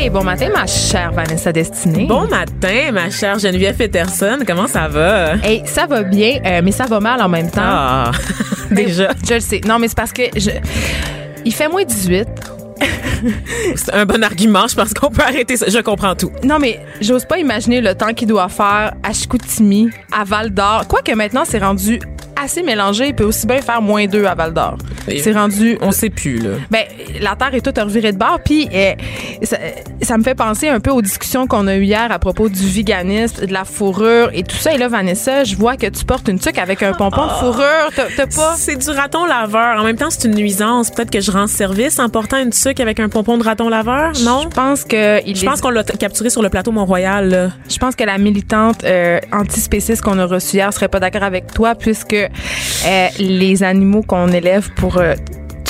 Hey, bon matin, ma chère Vanessa Destinée. Bon matin, ma chère Geneviève Peterson. Comment ça va? Hey, ça va bien, euh, mais ça va mal en même temps. Ah, déjà. Je le sais. Non, mais c'est parce que je... il fait moins 18. C'est un bon argument. Je pense qu'on peut arrêter ça. Je comprends tout. Non, mais j'ose pas imaginer le temps qu'il doit faire à Chicoutimi, à Val d'Or. Quoique maintenant, c'est rendu assez mélangé. Il peut aussi bien faire moins 2 à Val d'Or. C'est rendu. On sait plus, là. Ben, la Terre est toute revirée de bord. Puis, euh, ça, ça me fait penser un peu aux discussions qu'on a eues hier à propos du véganisme, de la fourrure et tout ça. Et là, Vanessa, je vois que tu portes une tuque avec un pompon de fourrure. T'as pas? C'est du raton laveur. En même temps, c'est une nuisance. Peut-être que je rends service en portant une sucre avec un pompon de raton laveur, non? Je pense que il Je est- pense qu'on l'a capturé sur le plateau Mont-Royal. Je pense que la militante euh, antispéciste qu'on a reçue hier serait pas d'accord avec toi puisque les animaux qu'on élève pour euh,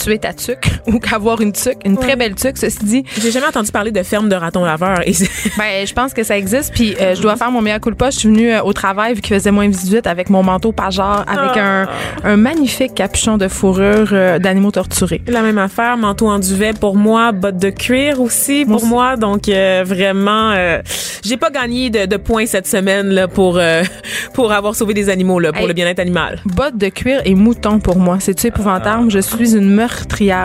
tuer ta tuque ou qu'avoir une tuque, une très belle tuque, ceci dit, J'ai jamais entendu parler de ferme de ratons laveurs. C'est- ben je pense que ça existe puis euh, je dois faire mon meilleur coup de poche. Je suis venue euh, au travail vu qu'il faisait moins 18 avec mon manteau pageur avec un, un magnifique capuchon de fourrure euh, d'animaux torturés. La même affaire, manteau en duvet pour moi, bottes de cuir aussi pour moi. Donc vraiment, j'ai pas gagné de, de points cette semaine là pour pour avoir sauvé des animaux là pour Hey. le bien-être animal. Bottes de cuir et mouton pour moi. C'est-tu épouvantable? Je suis une meurtrière,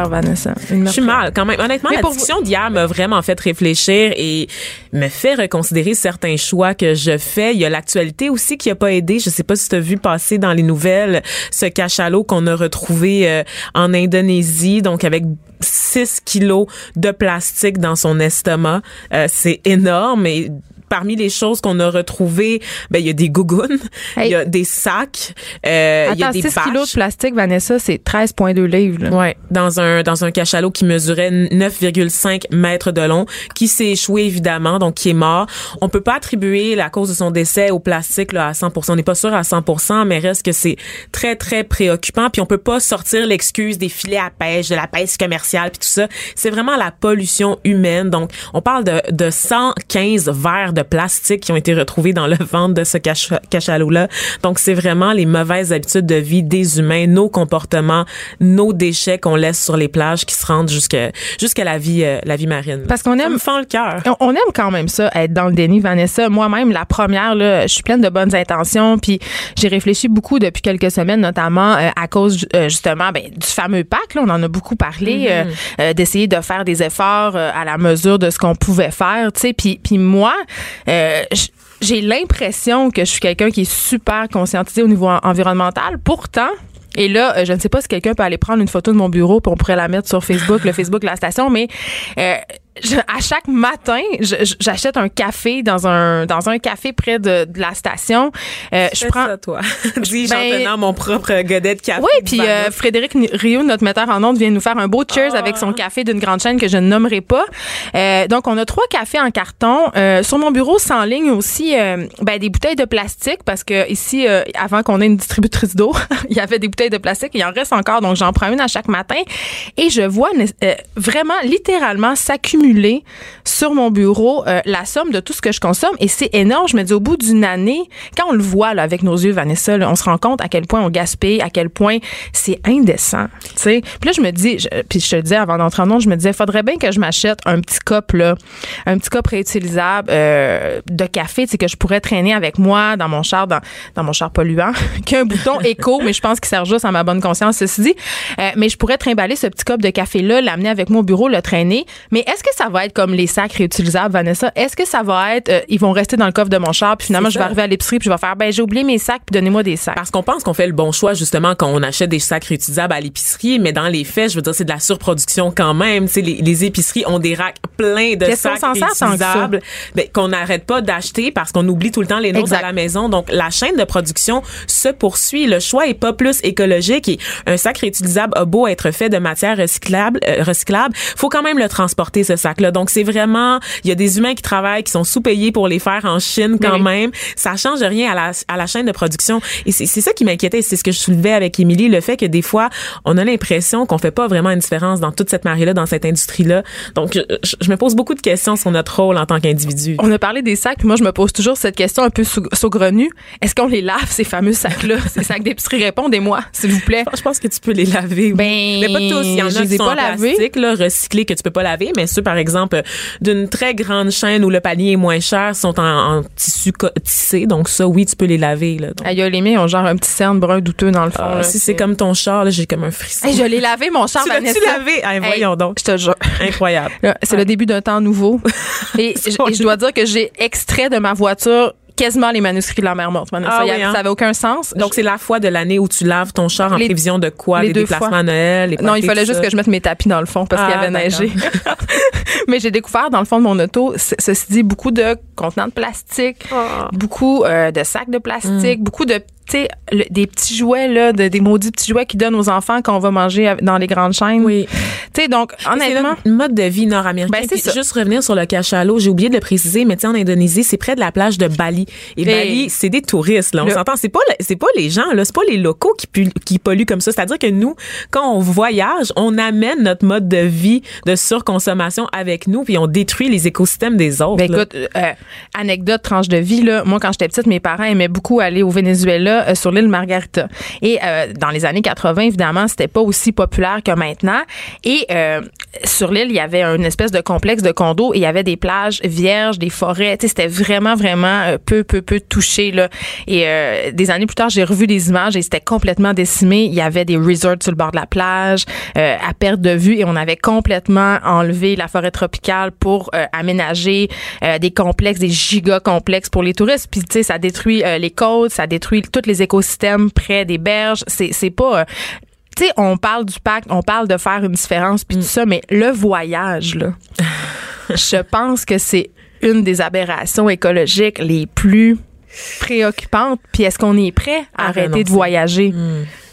Vanessa. Une Je suis mal quand même. Honnêtement, Mais la discussion d'hier m'a vraiment fait réfléchir et me fait reconsidérer certains choix que je fais. Il y a l'actualité aussi qui a pas aidé. Je sais pas si tu as vu passer dans les nouvelles ce cachalot qu'on a retrouvé euh, en Indonésie, donc avec 6 kilos de plastique dans son estomac. Euh, c'est énorme et Parmi les choses qu'on a retrouvées, ben il y a des gougounes, il Hey. y a des sacs, euh, il y a des 6 kilos bâches. de plastique, Vanessa, c'est 13,2 livres. là. Ouais, dans un dans un cachalot qui mesurait 9,5 mètres de long, qui s'est échoué évidemment, donc qui est mort. On peut pas attribuer la cause de son décès au plastique là à 100%. On n'est pas sûr à 100%, mais reste que c'est très très préoccupant. Puis on peut pas sortir l'excuse des filets à pêche, de la pêche commerciale, puis tout ça. C'est vraiment la pollution humaine. Donc on parle de de 115 verres de plastique qui ont été retrouvés dans le ventre de ce cache- cachalot-là. Donc, c'est vraiment les mauvaises habitudes de vie des humains, nos comportements, nos déchets qu'on laisse sur les plages qui se rendent jusqu'à jusqu'à la vie euh, la vie marine. Parce qu'on aime- me fend le cœur. On- aime quand même ça, être dans le déni, Vanessa. Moi-même, la première, là, je suis pleine de bonnes intentions, puis j'ai réfléchi beaucoup depuis quelques semaines, notamment euh, à cause euh, justement ben, du fameux pacte. Là, on en a beaucoup parlé, euh, euh, d'essayer de faire des efforts à la mesure de ce qu'on pouvait faire, tu sais. Puis, puis moi, euh, j'ai l'impression que je suis quelqu'un qui est super conscientisé au niveau en- environnemental. Pourtant, et là, euh, je ne sais pas si quelqu'un peut aller prendre une photo de mon bureau, puis on pourrait la mettre sur Facebook, le Facebook de la station, mais euh, je- à chaque matin, j'achète un café dans un dans un café près de, de la station. Euh, je prends ça, toi. Dis, Ben- en tenant mon propre godet de café. oui, puis euh, Frédéric Rio, notre metteur en ondes, vient nous faire un beau cheers Ah. avec son café d'une grande chaîne que je ne nommerai pas. Euh, donc, on a trois cafés en carton. Euh, sur mon bureau, sans ligne aussi euh, ben, des bouteilles de plastique parce que ici, euh, avant qu'on ait une distributrice d'eau, il y avait des bouteilles de plastique. Il en reste encore, donc j'en prends une à chaque matin. Et je vois euh, vraiment, littéralement, s'accumuler sur mon bureau euh, la somme de tout ce que je consomme. Et c'est énorme. Je me dis, au bout d'une année, quand on le voit là, avec nos yeux, Vanessa, là, on se rend compte à quel point on gaspille, à quel point c'est indécent. tu sais. Puis là, je me dis, je- puis je te le disais avant d'entrer en onde, je me disais, faudrait bien que je m'achète un petit cop, là, un petit cop réutilisable euh, de café, que je pourrais traîner avec moi dans mon char, dans, dans mon char polluant, qui a un bouton éco, mais je pense qu'il sert juste à ma bonne conscience, ceci dit. Euh, mais je pourrais trimballer ce petit cop de café-là, l'amener avec moi au bureau, le traîner. Mais est-ce que ça va être comme les sacs réutilisables, Vanessa? Est-ce que ça va être, euh, ils vont rester dans le coffre de mon char, puis finalement, je vais arriver à l'épicerie, puis je vais faire, ben, j'ai oublié mes sacs, puis donnez-moi des sacs. Parce qu'on pense qu'on fait le bon choix justement quand on achète des sacs réutilisables à l'épicerie, mais dans les faits, je veux dire, c'est de la surproduction quand même. Tu sais, les, les épiceries ont des racks pleins de sacs réutilisables ben, qu'on n'arrête pas d'acheter parce qu'on oublie tout le temps les nôtres à la maison. Donc, la chaîne de production se poursuit. Le choix est pas plus écologique et un sac réutilisable a beau être fait de matière recyclable, euh, recyclable, faut quand même le transporter ce Donc, c'est vraiment, il y a des humains qui travaillent, qui sont sous-payés pour les faire en Chine quand Oui. même. Ça change rien à la, à la chaîne de production. Et c'est ça qui m'inquiétait. C'est ce que je soulevais avec Émilie, le fait que des fois, on a l'impression qu'on fait pas vraiment une différence dans toute cette marée-là, dans cette industrie-là. Donc, je, je me pose beaucoup de questions sur notre rôle en tant qu'individu. On a parlé des sacs, puis moi, je me pose toujours cette question un peu saugrenue. Est-ce qu'on les lave, ces fameux sacs-là? ces sacs d'épicerie? Répondez-moi, s'il vous plaît. Je pense que tu peux les laver. Ben, mais pas tous. Il y en a qui sont pas en plastique, là, recyclés, que tu peux pas laver. Mais ceux, par exemple, d'une très grande chaîne où le panier est moins cher, sont en, en tissu tissé. Donc ça, oui, tu peux les laver. Là. Donc, Aïe, les miens ont genre un petit cerne brun douteux dans le fond. ah, là. si c'est comme ton char, là, j'ai comme un frisson. Hey, je l'ai lavé, mon char, Tu Vanessa. lavé? Hey, voyons donc. Je te jure. Incroyable. C'est le début d'un temps nouveau. Et je dois dire que j'ai extrait de ma voiture quasiment les manuscrits de la mer morte. Vanessa. Ah oui, hein? Ça avait aucun sens. Donc, c'est la fois de l'année où tu laves ton char en Les- prévision de quoi? les Les deux déplacements fois. à Noël? Les non, il fallait juste ça? que je mette mes tapis dans le fond parce qu'il y Ah, avait neigé. Mais j'ai découvert dans le fond de mon auto, ceci dit, beaucoup de contenants de plastique, Ah. beaucoup euh, de sacs de Mm. plastique, beaucoup de tu sais, le- des petits jouets là, de- des maudits petits jouets qu'ils donnent aux enfants quand on va manger dans les grandes chaînes. Oui. Tu sais, donc C'est honnêtement, le mode de vie nord-américain. Ben, c'est. Juste revenir sur le cachalot, j'ai oublié de le préciser, mais tu en Indonésie, c'est près de la plage de Bali. Et Bali, c'est des touristes, là. On Le- s'entend. C'est pas, c'est pas les gens, là. C'est pas les locaux qui, pu- qui polluent comme ça. C'est-à-dire que nous, quand on voyage, on amène notre mode de vie de surconsommation avec nous, puis on détruit les écosystèmes des autres. Ben là. écoute, euh, anecdote, tranche de vie, là. Moi, quand j'étais petite, mes parents aimaient beaucoup aller au Venezuela euh, sur l'île Margarita. Et euh, dans les années 80, évidemment, c'était pas aussi populaire que maintenant. Et euh, sur l'île, il y avait une espèce de complexe de condos et il y avait des plages vierges, des forêts. C'était vraiment, vraiment euh, peu, peu, peu touché, là. Et euh, des années plus tard, j'ai revu des images et c'était complètement décimé. Il y avait des resorts sur le bord de la plage euh, à perte de vue et on avait complètement enlevé la forêt tropicale pour euh, aménager euh, des complexes, des giga complexes pour les touristes. Puis tu sais, ça détruit les côtes, ça détruit tous les écosystèmes près des berges. C'est pas tu sais, on parle du pacte, on parle de faire une différence puis tout ça, mais le voyage là, je pense que c'est une des aberrations écologiques les plus préoccupantes. Puis est-ce qu'on est prêt à À arrêter de voyager?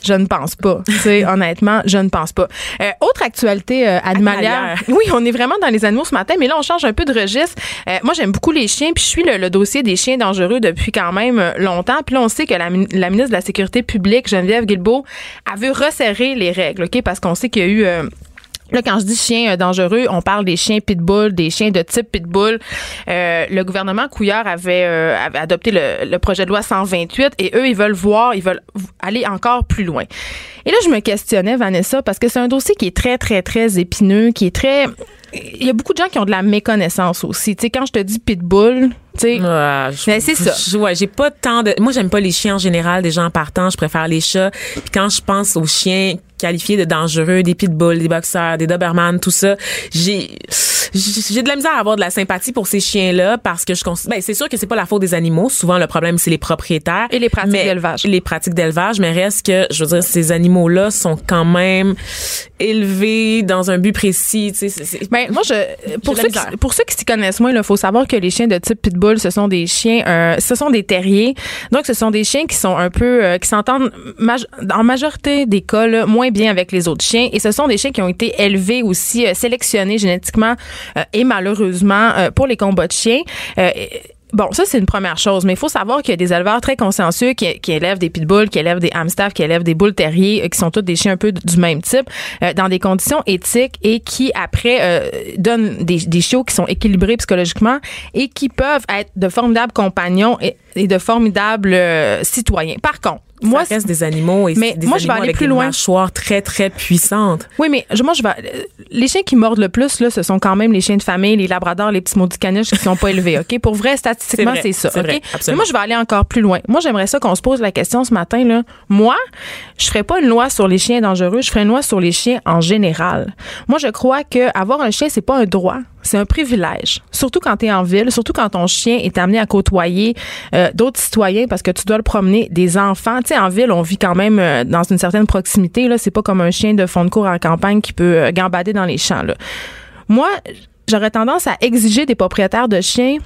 Je ne pense pas. Tu sais, honnêtement, je ne pense pas. Euh, autre actualité euh, animalière. Animalière. Oui, on est vraiment dans les animaux ce matin, mais là, on change un peu de registre. Euh, moi, j'aime beaucoup les chiens, puis je suis le, le dossier des chiens dangereux depuis quand même longtemps. Puis là, on sait que la, la ministre de la Sécurité publique, Geneviève Guilbeault, a vu resserrer les règles, OK? Parce qu'on sait qu'il y a eu... Là, quand je dis chiens euh, dangereux, on parle des chiens pitbull, des chiens de type pitbull. Euh, le gouvernement Couillard avait, euh, adopté le, le projet de loi 128 et eux, ils veulent voir, ils veulent aller encore plus loin. Et là, je me questionnais, Vanessa, parce que c'est un dossier qui est très, très, très épineux, qui est très... Il y a beaucoup de gens qui ont de la méconnaissance aussi. Tu sais, quand je te dis pitbull, tu sais... Ben, c'est ça. ouais, j'ai pas tant de. Moi, j'aime pas les chiens en général. Des gens partant, je préfère les chats. Puis quand je pense aux chiens qualifiés de dangereux, des pitbulls, des boxers, des doberman, tout ça, j'ai j'ai de la misère à avoir de la sympathie pour ces chiens-là parce que je. Ben, c'est sûr que c'est pas la faute des animaux. Souvent, le problème c'est les propriétaires Et les pratiques d'élevage. Les pratiques d'élevage, mais reste que, je veux dire, ces animaux-là sont quand même élevés dans un but précis. Tu sais, Ben, moi, je, pour, ceux qui, pour ceux qui s'y connaissent moins, il faut savoir que les chiens de type pitbull, ce sont des chiens, euh, ce sont des terriers. Donc, ce sont des chiens qui sont un peu, euh, qui s'entendent maj- en majorité des cas là, moins bien avec les autres chiens. Et ce sont des chiens qui ont été élevés aussi, euh, sélectionnés génétiquement et malheureusement euh, pour les combats de chiens. Euh, Bon, ça, c'est une première chose, mais il faut savoir qu'il y a des éleveurs très consciencieux qui, élèvent des pitbulls, qui élèvent des hamsters, qui élèvent des boules terriers, euh, qui sont tous des chiens un peu du même type, euh, dans des conditions éthiques et qui, après, euh, donnent des, chiots qui sont équilibrés psychologiquement et qui peuvent être de formidables compagnons et, de formidables euh, citoyens. Par contre, moi, ça reste des animaux et Mais des moi, je vais aller avec plus des loin. mâchoires très très puissantes. Oui, mais je- moi, je vais. Les chiens qui mordent le plus, là, ce sont quand même les chiens de famille, les labradors, les petits maudits caniches qui sont pas élevés, OK? Pour vrai, statistiquement, C'est ça, OK? vrai, mais moi, je vais aller encore plus loin. Moi, j'aimerais ça qu'on se pose la question ce matin, là. Moi, je ferais pas une loi sur les chiens dangereux, je ferais une loi sur les chiens en général. Moi, je crois que avoir un chien, c'est pas un droit, c'est un privilège. Surtout quand tu es en ville, surtout quand ton chien est amené à côtoyer euh, d'autres citoyens parce que tu dois le promener, des enfants. Tu sais, en ville, on vit quand même euh, dans une certaine proximité. Là, c'est pas comme un chien de fond de cours en campagne qui peut euh, gambader dans les champs. Moi, j'aurais tendance à exiger des propriétaires de chiens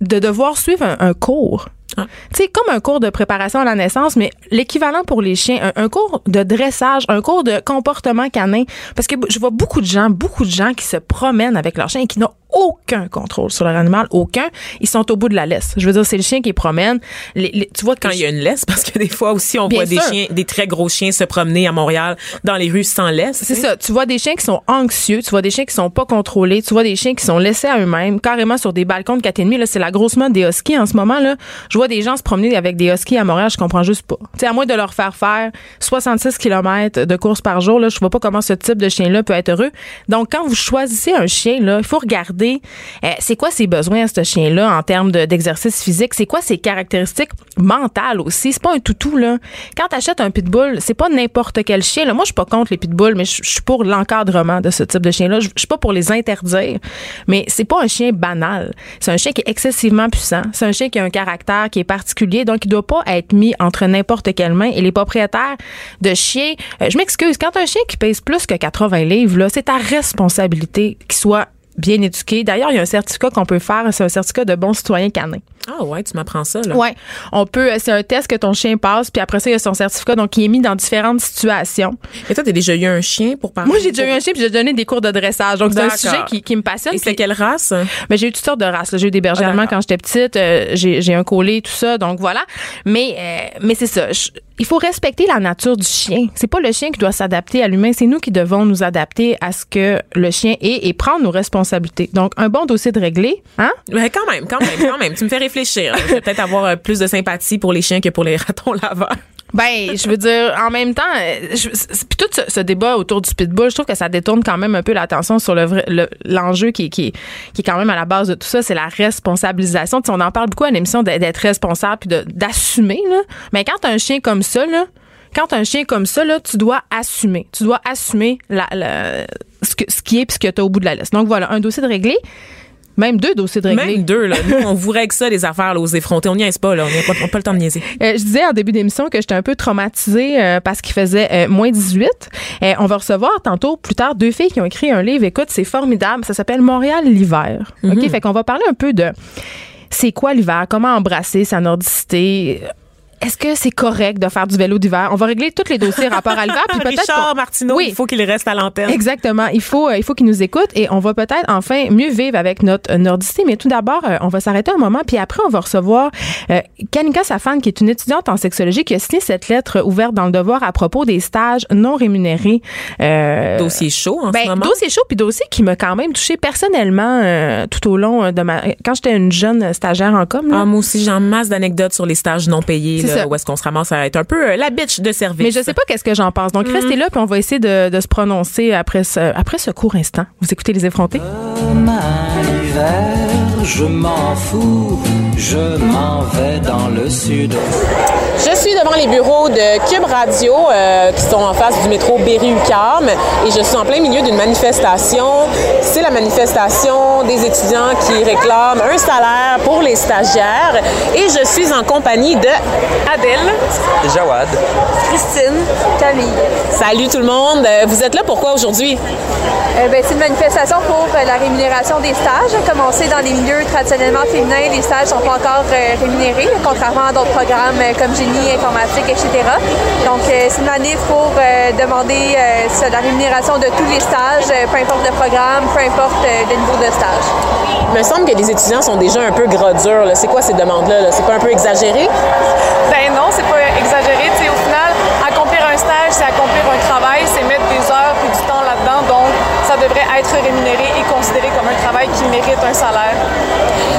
de devoir suivre un cours ah. Tu sais, comme un cours de préparation à la naissance, mais l'équivalent pour les chiens, un, cours de dressage, un cours de comportement canin. Parce que je vois beaucoup de gens, beaucoup de gens qui se promènent avec leurs chiens et qui n'ont aucun contrôle sur leur animal, aucun. Ils sont au bout de la laisse. Je veux dire, c'est le chien qui promène. Les, tu vois quand il y a une laisse, parce que des fois aussi on voit des chiens, des très gros chiens se promener à Montréal dans les rues sans laisse. C'est ça. Tu vois des chiens qui sont anxieux, tu vois des chiens qui sont pas contrôlés, tu vois des chiens qui sont laissés à eux-mêmes, carrément sur des balcons de 4,5. Là, c'est la grosse mode des huskies en ce moment là. Je vois des gens se promener avec des huskies à Montréal, je comprends juste pas. À moins de leur faire faire 66 km de course par jour là, je vois pas comment ce type de chien là peut être heureux. Donc quand vous choisissez un chien là, il faut regarder euh, c'est quoi ses besoins ce chien-là en termes d'exercice physique? C'est quoi ses caractéristiques mentales aussi? C'est pas un toutou, là. Quand t'achètes un pitbull, c'est pas n'importe quel chien. Moi, je suis pas contre les pitbulls, mais je suis pour l'encadrement de ce type de chien-là. Je suis pas pour les interdire, mais c'est pas un chien banal. C'est un chien qui est excessivement puissant. C'est un chien qui a un caractère qui est particulier, donc il doit pas être mis entre n'importe quelle main. Et les propriétaires de chiens, euh, je m'excuse, quand un chien qui pèse plus que 80 livres, c'est ta responsabilité qu'il soit bien éduqué. D'ailleurs, il y a un certificat qu'on peut faire, c'est un certificat de bon citoyen canin. Ah ouais, tu m'apprends ça là. Ouais, on peut c'est un test que ton chien passe puis après ça il y a son certificat donc il est mis dans différentes situations. Et toi tu as déjà eu un chien pour parler Moi j'ai déjà eu un chien puis j'ai donné des cours de dressage. Donc c'est un sujet qui, qui me passionne. Et c'est quelle race? Mais ben, j'ai eu toutes sortes de races, j'ai eu des bergers ah, quand j'étais petite, euh, j'ai j'ai un collet tout ça donc voilà. Mais euh, mais c'est ça, il faut respecter la nature du chien. C'est pas le chien qui doit s'adapter à l'humain, c'est nous qui devons nous adapter à ce que le chien est et prendre nos responsabilités. Donc un bon dossier de réglé, hein? Mais quand même, quand même, quand même, tu me fais réfléchir. Peut-être avoir euh, plus de sympathie pour les chiens que pour les ratons laveurs. Ben, je veux dire, en même temps, euh, puis tout ce, débat autour du pitbull, je trouve que ça détourne quand même un peu l'attention sur le l'enjeu qui, qui, qui est quand même à la base de tout ça, c'est la responsabilisation. on en parle beaucoup à l'émission d'être responsable puis d'assumer. Mais quand un chien comme ça, là, quand un chien comme ça, là, tu dois assumer. Tu dois assumer ce, qui est puis ce que tu as au bout de la liste. Donc voilà, un dossier de réglé. Même deux dossiers de réglés. Même deux, là. Nous, on vous règle ça, les affaires, là, aux effrontés. On niaise pas, là. On n'a pas, pas, le temps de niaiser. Euh, je disais en début d'émission que j'étais un peu traumatisée euh, parce qu'il faisait euh, moins 18. on va recevoir tantôt, plus tard, deux filles qui ont écrit un livre. Écoute, c'est formidable. Ça s'appelle Montréal l'hiver. OK? Mhm. Fait qu'on va parler un peu de c'est quoi l'hiver, comment embrasser sa nordicité est-ce que c'est correct de faire du vélo d'hiver? On va régler tous les dossiers rapport à l'hiver. Richard Martineau, oui. il faut qu'il reste à l'antenne. Exactement. Il faut, euh, il faut qu'il nous écoute et on va peut-être enfin mieux vivre avec notre euh, nordicité. Mais tout d'abord, euh, on va s'arrêter un moment puis après, on va recevoir Kanika Safan, qui est une étudiante en sexologie qui a signé cette lettre ouverte dans le devoir à propos des stages non rémunérés. dossier chaud en ben, ce moment. Dossier chaud puis dossier qui m'a quand même touché personnellement tout au long de ma... Quand j'étais une jeune stagiaire en com. Ah, moi aussi, j'ai en masse d'anecdotes sur les stages non payés où est-ce qu'on se ramasse à être un peu euh, la bitch de service. Mais je sais pas qu'est-ce que j'en pense. Donc, restez mm. là, puis on va essayer de, de, se prononcer après ce, après ce court instant. Vous écoutez Les Effrontés? je m'en fous, je m'en vais dans le sud. Je suis devant les bureaux de Cube Radio euh, qui sont en face du métro Berry-UQAM et je suis en plein milieu d'une manifestation. C'est la manifestation des étudiants qui réclament un salaire pour les stagiaires et je suis en compagnie de Adèle, Jawad, Christine, Camille. Salut tout le monde. Vous êtes là pourquoi aujourd'hui? Euh, ben, c'est une manifestation pour euh, la rémunération des stages. Commencé dans les milieux traditionnellement féminins, les stages sont pas encore euh, rémunérés, contrairement à d'autres programmes euh, comme génie, informatique, etc. Donc, euh, c'est une année pour demander la rémunération de tous les stages, peu importe le programme, peu importe le niveau de stage. Il me semble que les étudiants sont déjà un peu gros durs. C'est quoi ces demandes-là? C'est pas un peu exagéré? Ben non, c'est pas travail qui mérite un salaire.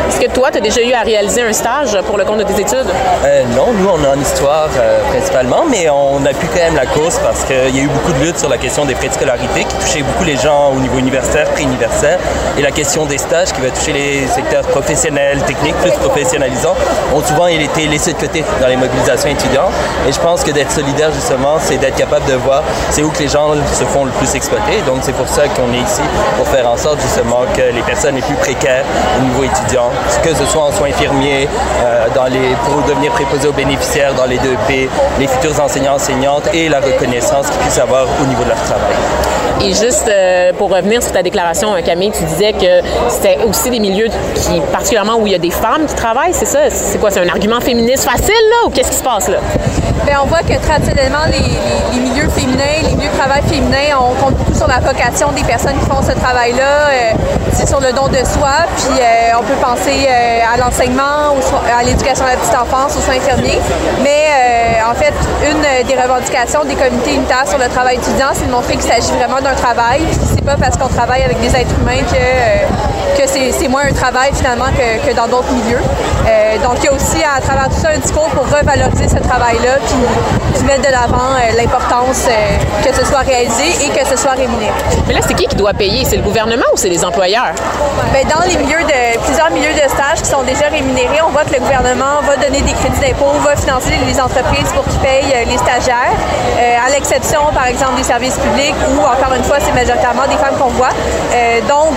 Est-ce que toi, tu as déjà eu à réaliser un stage pour le compte de tes études? Euh, non, nous, on est en histoire euh, principalement, mais on a pu quand même la cause parce qu'il y a eu beaucoup de luttes sur la question des frais de scolarité qui touchait beaucoup les gens au niveau universitaire, pré-universitaire, et la question des stages qui va toucher les secteurs professionnels, techniques, plus professionnalisants, ont souvent été laissés de côté dans les mobilisations étudiantes. Et je pense que d'être solidaire, justement, c'est d'être capable de voir c'est où que les gens se font le plus exploiter. Donc, c'est pour ça qu'on est ici, pour faire en sorte, justement, que les personnes personnes les plus précaires au niveau étudiant, que ce soit en soins infirmiers, euh, dans les, pour devenir préposés aux bénéficiaires dans les 2P, les futurs enseignants, enseignantes et la reconnaissance qu'ils puissent avoir au niveau de leur travail. Et juste euh, pour revenir sur ta déclaration, euh, Camille, tu disais que c'était aussi des milieux qui, particulièrement où il y a des femmes qui travaillent, c'est ça? C'est quoi? C'est un argument féministe facile, là, ou qu'est-ce qui se passe, là? Bien, on voit que traditionnellement, les, les- les milieux féminins, les milieux de travail féminins, on compte beaucoup sur la vocation des personnes qui font ce travail-là. euh, c'est sur le don de soi, puis euh, on peut penser euh, à l'enseignement, à l'éducation de la petite enfance, aux soins infirmiers. Mais euh, en fait, une des revendications des comités unitaires sur le travail étudiant, c'est de montrer qu'il s'agit vraiment d'un travail, pas parce qu'on travaille avec des êtres humains que, euh, que c'est c'est moins un travail finalement que, que dans d'autres milieux. Euh, donc il y a aussi à travers tout ça un discours pour revaloriser ce travail-là, puis, puis mettre de l'avant euh, l'importance euh, que ce soit réalisé et que ce soit rémunéré. Mais là, c'est qui qui doit payer? C'est le gouvernement ou c'est les employeurs? Ben, dans les milieux de plusieurs milieux de stage qui sont déjà rémunérés, on voit que le gouvernement va donner des crédits d'impôt, va financer les entreprises pour qu'ils payent les stagiaires, à l'exception, par exemple, des services publics où, encore une fois, c'est majoritairement des femmes qu'on voit. Euh, donc,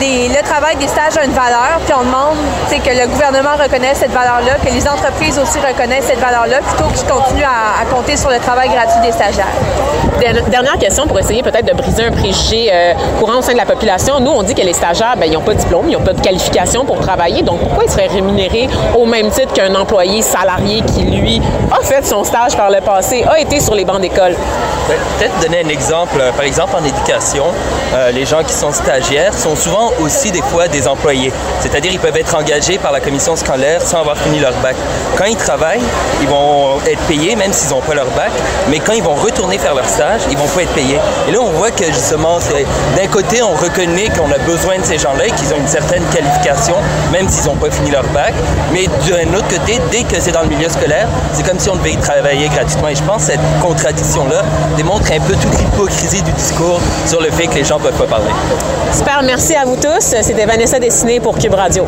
les- le travail des stages a une valeur, puis on demande que le gouvernement reconnaisse cette valeur-là, que les entreprises aussi reconnaissent cette valeur-là, plutôt qu'ils continuent à, à compter sur le travail gratuit des stagiaires. Der- Dernière question pour essayer peut-être de briser un préjugé euh, courant au sein de la population. Nous, on dit que les stagiaires, ben, ils n'ont pas de diplôme, ils n'ont pas de qualification pour travailler. Donc, pourquoi ils seraient rémunérés au même titre qu'un employé salarié qui, lui, a fait son stage par le passé, a été sur les bancs d'école? Pe- Peut-être donner un exemple. Par exemple, en éducation, euh, les gens qui sont stagiaires sont souvent aussi des fois des employés. C'est-à-dire ils peuvent être engagés par la commission scolaire sans avoir fini leur bac. Quand ils travaillent, ils vont être payés même s'ils n'ont pas leur bac, mais quand ils vont retourner faire leur stage, ils vont pas être payés. Et là, on voit que justement, d'un côté, on reconnaît qu'on a besoin de ces gens-là qu'ils ont une certaine qualification, même s'ils n'ont pas fini leur bac. Mais d'un autre côté, dès que c'est dans le milieu scolaire, c'est comme si on devait y travailler gratuitement. Et je pense que cette contradiction-là démontre un peu toute l'hypocrisie du discours sur le fait que les gens peuvent pas parler. Super, merci à vous tous. C'était Vanessa Dessiné pour Cube Radio.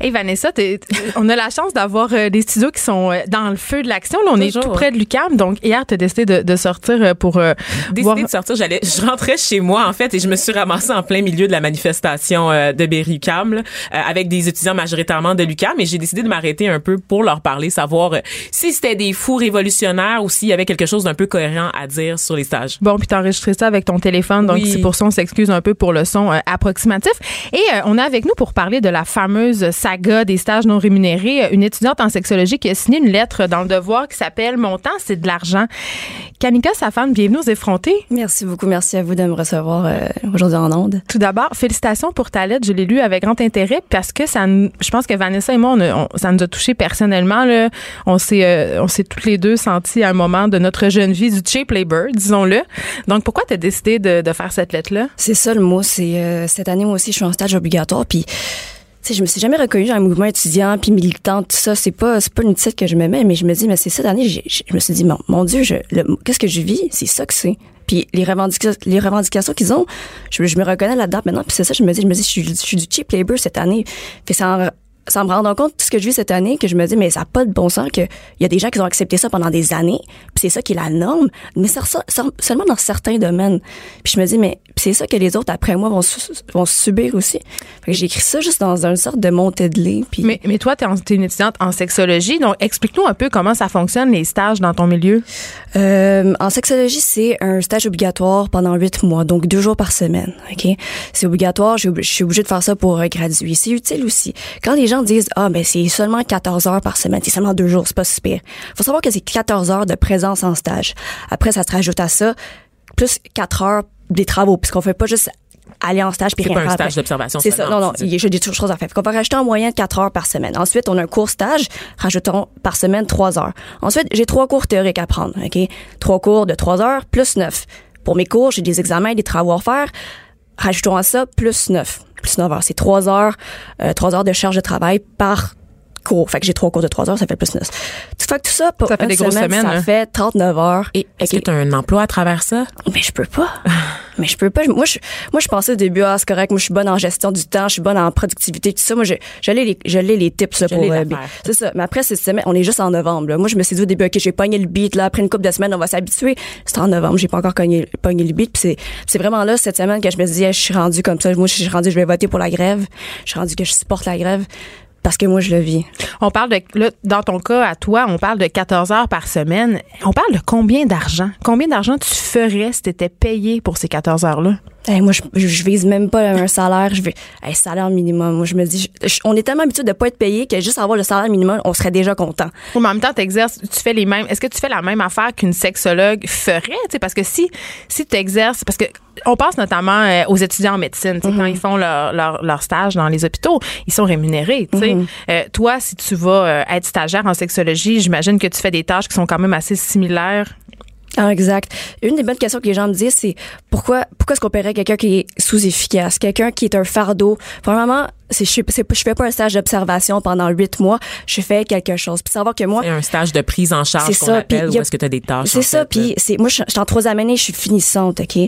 Hey Vanessa, on a la chance d'avoir euh, des studios qui sont euh, dans le feu de l'action. Là, on est tout près de l'UCAM. Donc, hier, tu as décidé de, de sortir euh, pour euh, décidé voir- de sortir, j'allais, je rentrais chez moi en fait et je me suis ramassée en plein milieu de la manifestation euh, de là, euh, avec des étudiants majoritairement de l'UQAM et j'ai décidé de m'arrêter un peu pour leur parler, savoir si c'était des fous révolutionnaires ou s'il y avait quelque chose d'un peu cohérent à dire sur les stages. Bon, puis t'as enregistré ça avec ton téléphone, donc Oui. c'est pour ça on s'excuse un peu pour le son approximatif. Et euh, on est avec nous pour parler de la fameuse saga des stages non rémunérés. Une étudiante en sexologie qui a signé une lettre dans le Devoir qui s'appelle Mon temps, c'est de l'argent. Kanika Safan, bienvenue aux effrontés. Merci beaucoup. Merci à vous de me recevoir euh, aujourd'hui en ondes. Tout d'abord, félicitations pour ta lettre. Je l'ai lue avec grand intérêt parce que ça, nous- je pense que Vanessa et moi, on a- on- ça nous a touché personnellement. Là. On s'est, euh, on s'est toutes les deux sentis à un moment de notre jeune vie du cheap labor, disons-le. Donc, pourquoi tu as décidé de, de faire cette lettre-là? C'est ça le mot. C'est euh, cette année moi aussi, je suis en stage obligatoire. Puis, sais, je me suis jamais reconnue dans le mouvement étudiant puis militant. Tout ça, c'est pas, c'est pas une titre que je me mets, mais je me dis, mais c'est cette année, je me suis dit, mon, mon Dieu, qu'est-ce que je vis? C'est ça que c'est. Puis les revendications, les revendications qu'ils ont, je, je me reconnais là-dedans maintenant. Puis c'est ça, je me dis, je me dis, je suis, je suis du cheap labor cette année. Fait sans, sans me rendre compte de ce que je vis cette année, que je me dis, mais ça n'a pas de bon sens qu'il y a des gens qui ont accepté ça pendant des années, puis c'est ça qui est la norme, mais ça, ça- ça- seulement dans certains domaines. Puis je me dis, mais c'est ça que les autres après moi vont, su- vont subir aussi. Fait que j'ai écrit ça juste dans une sorte de montée de lait. Puis Mais, mais toi, tu es, une étudiante en sexologie, donc explique-nous un peu comment ça fonctionne, les stages dans ton milieu. Euh, en sexologie, c'est un stage obligatoire pendant huit mois, donc deux jours par semaine. Ok, c'est obligatoire. Je suis obli- je suis obligée de faire ça pour euh, graduer. C'est utile aussi. Quand les gens disent ah ben c'est seulement 14 heures par semaine, c'est seulement deux jours, c'est pas super. Faut savoir que c'est 14 heures de présence en stage. Après, ça se rajoute à ça plus 4 heures des travaux, puisqu'on fait pas juste aller en stage puis C'est rien pas un stage d'observation C'est ça. Non, non. tu dis. il y a- J'ai des choses à faire. Qu'on va rajouter en moyenne 4 heures par semaine. Ensuite, on a un cours stage, rajoutons par semaine 3 heures. Ensuite, j'ai trois cours théoriques à prendre. OK? Trois cours de 3 heures plus 9. Pour mes cours, j'ai des examens, des travaux à faire. Rajoutons à ça plus 9. Plus 9 heures. C'est 3 heures, euh, 3 heures de charge de travail par cours. Fait que j'ai trois cours de 3 heures, ça fait plus 9. Tout fait que tout ça, pour Ça fait une des grosses semaine, semaines, ça là. fait 39 heures. Et est-ce Ok. que tu as un emploi à travers ça? Mais je peux pas. Mais je peux pas. je- Moi, je, moi, je pensais au début, ah, c'est correct. Moi, je suis bonne en gestion du temps. Je suis bonne en productivité, tout ça. Moi, je- j'allais les, j'allais les tips, là, Je pour, euh, c'est ça. Mais après, c'est semaine, on est juste en novembre, là. Moi, je me suis dit au début, OK, j'ai pogné le beat, là. Après une couple de semaines, on va s'habituer. C'est en novembre. J'ai pas encore cogné, pogné le beat. Puis c'est, c'est vraiment là, cette semaine, que je me dis, Hey, je suis rendue comme ça. Moi, je suis rendue, je vais voter pour la grève. Je suis rendue que je supporte la grève. Parce que moi, je le vis. On parle de, là, dans ton cas, à toi, on parle de 14 heures par semaine. On parle de combien d'argent? Combien d'argent tu ferais si tu étais payé pour ces 14 heures-là? Hey, moi, je, je, vise même pas un salaire. Je vais, hey, salaire minimum. Moi, je me dis, je- je- on est tellement habitué de pas être payé que juste avoir le salaire minimum, on serait déjà content. Mais en même temps, t'exerces, tu fais les mêmes. Est-ce que tu fais la même affaire qu'une sexologue ferait? Tu sais, parce que si, si tu exerces, parce que on pense notamment euh, aux étudiants en médecine, tu sais, quand ils font leur, leur, leur stage dans les hôpitaux, ils sont rémunérés. tu sais. Euh, toi, si tu vas euh, être stagiaire en sexologie, j'imagine que tu fais des tâches qui sont quand même assez similaires. Ah, exact. Une des bonnes questions que les gens me disent, c'est pourquoi, pourquoi est-ce qu'on paierait quelqu'un qui est sous-efficace, quelqu'un qui est un fardeau? Je, je fais pas un stage d'observation pendant huit mois. Je fais quelque chose. Puis savoir que moi, C'est un stage de prise en charge C'est qu'on ça, puis appelle, ou est-ce que tu as des tâches? c'est ça. Puis c'est, moi, je, je suis en troisième année, je suis finissante, OK?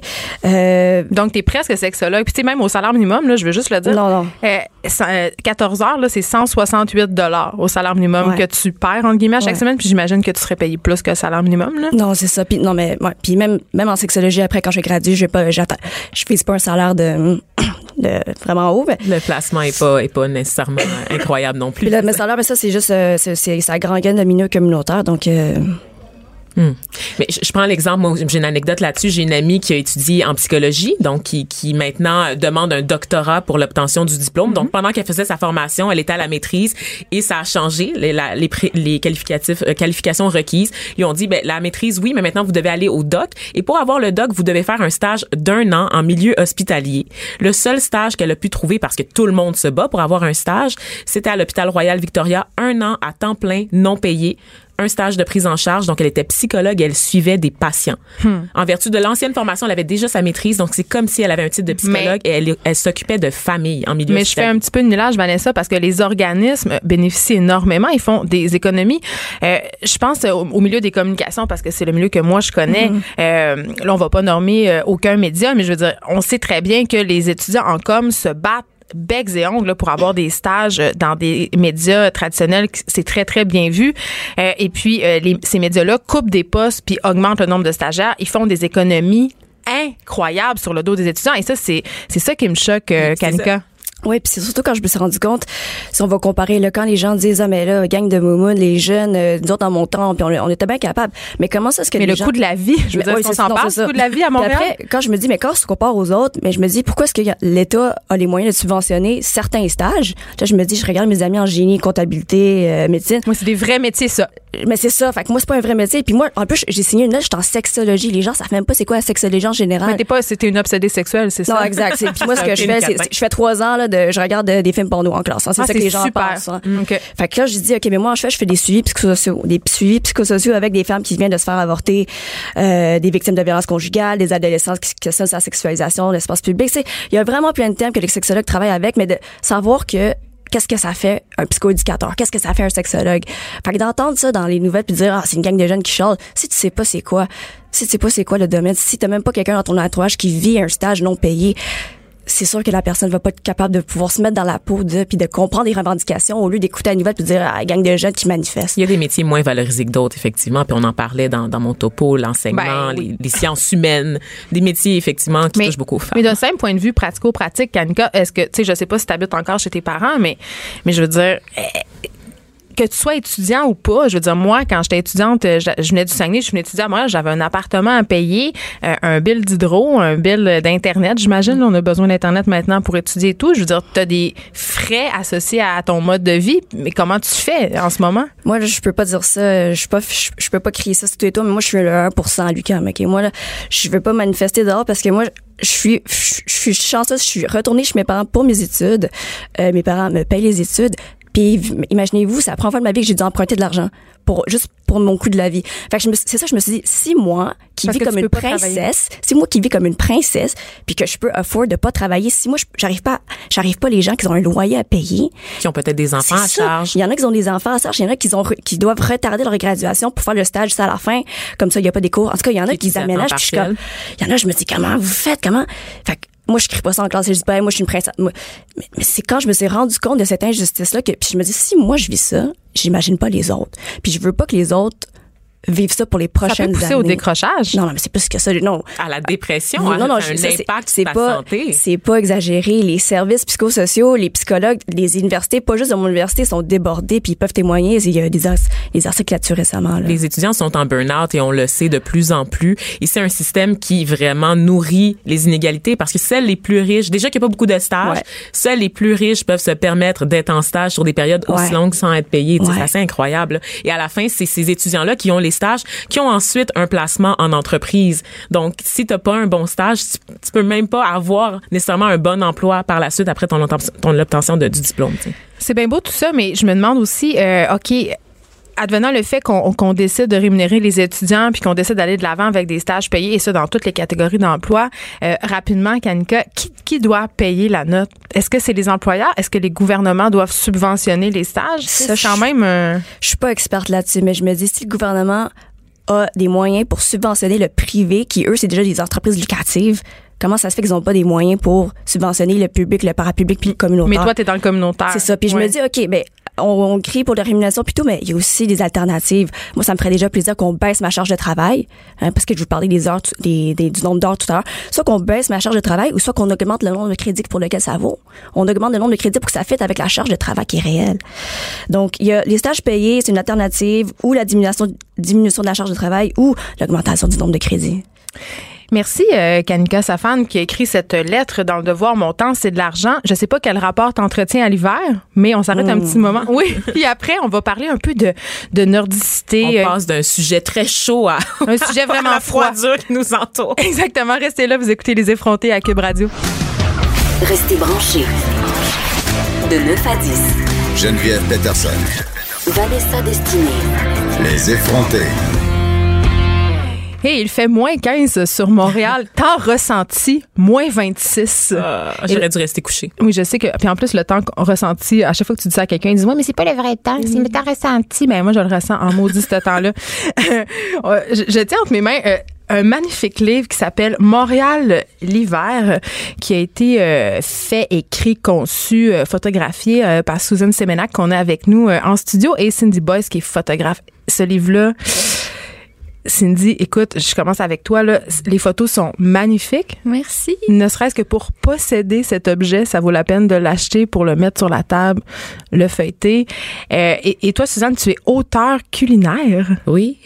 Euh, Donc, tu es presque sexologue. Puis, tu sais, même au salaire minimum, là, je veux juste le dire. Non, non. Euh, ça- euh, 14 heures, là, c'est 168 au salaire minimum Ouais. que tu perds, entre guillemets, à chaque Ouais. semaine. Puis, j'imagine que tu serais payé plus que le salaire minimum, là. Non, c'est ça. Puis non, mais ouais, puis même même en sexologie après quand je gradue, je vais pas, j'attends, je fais pas un salaire de, de vraiment haut. Mais, Le placement est pas, est pas nécessairement incroyable non plus. puis le, mais mais ça c'est juste, euh, c'est c'est ça grand gain de milieu communautaire, donc. euh, Hmm. Mais je, je prends l'exemple, moi, j'ai une anecdote là-dessus. J'ai une amie qui a étudié en psychologie, donc qui, qui maintenant demande un doctorat pour l'obtention du diplôme. Donc, pendant qu'elle faisait sa formation, elle était à la maîtrise et ça a changé les, la- les, pré- les qualificatifs, euh, qualifications requises. Ils ont dit, ben, la maîtrise, oui, mais maintenant vous devez aller au doc. Et pour avoir le doc, vous devez faire un stage d'un an en milieu hospitalier. Le seul stage qu'elle a pu trouver, parce que tout le monde se bat pour avoir un stage, c'était à l'hôpital Royal Victoria, un an à temps plein, non payé un stage de prise en charge. Donc, elle était psychologue et elle suivait des patients. En vertu de l'ancienne formation, elle avait déjà sa maîtrise. Donc, c'est comme si elle avait un titre de psychologue et elle, elle s'occupait de famille en milieu Mais je fais un petit peu de millage, Vanessa, parce que les organismes bénéficient énormément. Ils font des économies. Euh, je pense au, au milieu des communications, parce que c'est le milieu que moi je connais. Euh, là, on va pas normer euh, aucun média, mais je veux dire, on sait très bien que les étudiants en com se battent becs et ongles là, pour avoir des stages euh, dans des médias traditionnels. C'est très, très bien vu. Euh, et puis, euh, les- ces médias-là coupent des postes puis augmentent le nombre de stagiaires. Ils font des économies incroyables sur le dos des étudiants. Et ça, c'est c'est ça qui me choque. Kanika. Oui, puis c'est surtout quand je me suis rendu compte, si on va comparer, là, quand les gens disent, ah, mais là, gang de moumounes, les jeunes, euh, nous autres, dans mon temps, puis on, on était bien capables. Mais comment ça, est-ce que Mais les le gens- coût de la vie, je veux dire, oui, on s'en parle, le coût de la vie à Puis Montréal? après, quand je me dis, mais quand on se compare aux autres, mais je me dis, pourquoi est-ce que l'État a les moyens de subventionner certains stages? Là, je me dis, je regarde mes amis en génie, comptabilité, euh, médecine. Moi, c'est des vrais métiers, ça. Mais c'est ça. Fait que moi, c'est pas un vrai métier. Puis moi, en plus, j'ai signé une note, je suis en sexologie. Les gens savent même pas c'est quoi la sexologie en général. Mais t'es pas, c'était une obsédée sexuelle, c'est ça? Non, exact. Puis moi, ce que je fais, je fais trois ans, là, de, je regarde euh, des films porno en classe. hein. C'est Ah, ça que les gens super. pensent. hein. Mm, OK. Fait que là, je dis, OK, mais moi, je fais, je fais des suivis psychosociaux. Des suivis psychosociaux avec des femmes qui viennent de se faire avorter, euh, des victimes de violences conjugales, des adolescents qui questionnent sa sexualisation, l'espace public. Il y a vraiment plein de thèmes que les sexologues travaillent avec, mais de savoir que Qu'est-ce que ça fait un psychoéducateur? Qu'est-ce que ça fait un sexologue? Fait que d'entendre ça dans les nouvelles puis de dire, ah, c'est une gang de jeunes qui chialent. Si tu sais pas c'est quoi, si tu sais pas c'est quoi le domaine, si t'as même pas quelqu'un dans ton entourage qui vit un stage non payé, c'est sûr que la personne va pas être capable de pouvoir se mettre dans la peau de puis de comprendre les revendications au lieu d'écouter la nouvelle puis de dire ah, gang de jeunes qui manifestent. Il y a des métiers moins valorisés que d'autres, effectivement. Puis on en parlait dans, dans mon topo, l'enseignement, Ben, oui. les, les sciences humaines, des métiers, effectivement, qui touchent beaucoup aux femmes. Mais d'un simple point de vue pratico-pratique, Kanika, est-ce que, tu sais, je sais pas si tu habites encore chez tes parents, mais, mais je veux dire, eh, que tu sois étudiant ou pas, je veux dire, moi, quand j'étais étudiante, euh, je, je venais du Saguenay, je venais étudier à Montréal, j'avais un appartement à payer, euh, un bill d'hydro, un bill d'Internet, j'imagine. On a besoin d'Internet maintenant pour étudier et tout. Je veux dire, tu as des frais associés à ton mode de vie, mais comment tu fais en ce moment? Moi je peux pas dire ça, je suis je, je peux pas crier ça sur toits, mais moi je suis le 1% à l'UQAM, OK Moi là, je veux pas manifester dehors parce que moi je suis je suis chanceuse, je suis retournée chez mes parents pour mes études. Euh, mes parents me payent les études, Puis imaginez-vous, c'est la première fois de ma vie que j'ai dû emprunter de l'argent pour juste pour mon coût de la vie. Fait que je me- c'est ça, je me suis dit, si moi qui Parce vis comme une princesse, si moi qui vis comme une princesse, puis que je peux afford de pas travailler, si moi j'arrive pas, j'arrive pas les gens qui ont un loyer à payer, Qui ont peut-être des enfants à ça. charge. Il y en a qui ont des enfants à charge, il y en a qui, ont, qui doivent retarder leur graduation pour faire le stage ça à la fin, comme ça il y a pas des cours. En tout cas, il y en a Qui- aménagent, puis je comme, il y en a, je me dis comment vous faites, comment? Fait que moi je crie pas ça en classe, je dis ben moi je suis une princesse. Mais c'est quand je me suis rendu compte de cette injustice là que puis je me dis si moi je vis ça, j'imagine pas les autres. Puis je veux pas que les autres vivent ça pour les Ça peut prochaines pousser années. au décrochage. Non, non, mais c'est plus que ça. Non, À la dépression, non, hein, non, a je- ça, c'est- impact pas, c'est pas exagéré. Les services psychosociaux, les psychologues, les universités, pas juste de mon université, sont débordés puis ils peuvent témoigner. Il y a des, des articles là-dessus récemment. Là. Les étudiants sont en burn-out et on le sait de plus en plus. Et c'est un système qui vraiment nourrit les inégalités parce que seuls les plus riches, déjà qu'il n'y a pas beaucoup de stages, Ouais. seuls les plus riches peuvent se permettre d'être en stage sur des périodes aussi longues sans être Ouais. C'est assez incroyable. Et à la fin, c'est ces étudiants-là qui ont les stages, qui ont ensuite un placement en entreprise. Donc, si t'as pas un bon stage, tu, tu peux même pas avoir nécessairement un bon emploi par la suite après ton, obten- ton obtention de, du diplôme. C'est bien beau tout ça, mais je me demande aussi, euh, OK, advenant le fait qu'on décide de rémunérer les étudiants puis qu'on décide d'aller de l'avant avec des stages payés et ça dans toutes les catégories d'emploi, euh, rapidement, Kanika, qui, qui doit payer la note? Est-ce que c'est les employeurs? Est-ce que les gouvernements doivent subventionner les stages? Ça, C'est quand je- même... euh, Je suis pas experte là-dessus, mais je me dis si le gouvernement a des moyens pour subventionner le privé, qui eux, c'est déjà des entreprises lucratives, comment ça se fait qu'ils ont pas des moyens pour subventionner le public, le parapublic puis le communautaire? mais toi, tu es dans le communautaire. C'est ça. Puis je Ouais. me dis, OK, ben, on, on crie pour la rémunération plutôt, mais il y a aussi des alternatives. Moi, ça me ferait déjà plaisir qu'on baisse ma charge de travail, hein, parce que je vous parlais des heures, des, des- du nombre d'heures tout à l'heure. Soit qu'on baisse ma charge de travail, ou soit qu'on augmente le nombre de crédits pour lequel ça vaut. On augmente le nombre de crédits pour que ça fitte avec la charge de travail qui est réelle. Donc, il y a les stages payés, c'est une alternative, ou la diminution, diminution de la charge de travail, ou l'augmentation du nombre de crédits. Merci, euh, Kanika Safan, qui a écrit cette lettre dans le devoir. Mon temps, c'est de l'argent. Je sais pas quel rapport t'entretiens à l'hiver, mais on s'arrête un petit moment. Oui. Puis après, on va parler un peu de, de nordicité. On euh, passe d'un sujet très chaud à un sujet vraiment à la froid. froidure qui nous entoure. Exactement. Restez là, vous écoutez Les Effrontés à Cube Radio. Restez branchés. De 9 à 10. Geneviève Peterson. Vanessa Destinée. Les effrontés. Hey, il fait moins 15 sur Montréal. Temps ressenti, moins 26. Euh, J'aurais dû rester couché. Oui, je sais que. Puis en plus, le temps ressenti, à chaque fois que tu dis ça à quelqu'un, ils disent Ouais, mais c'est pas le vrai temps, c'est le temps ressenti. Ben, moi, je le ressens en maudit ce temps-là. Je, je tiens entre mes mains. euh, un magnifique livre qui s'appelle Montréal l'hiver, qui a été euh, fait, écrit, conçu, euh, photographié euh, par Susan Semenac qu'on a avec nous en studio et Cindy Boyce qui est photographe. Ce livre-là, Cindy, écoute, je commence avec toi. Là. Les photos sont magnifiques. Merci. Ne serait-ce que pour posséder cet objet, ça vaut la peine de l'acheter pour le mettre sur la table, le feuilleter. Euh, et, et toi, Suzanne, tu es auteur culinaire. Oui.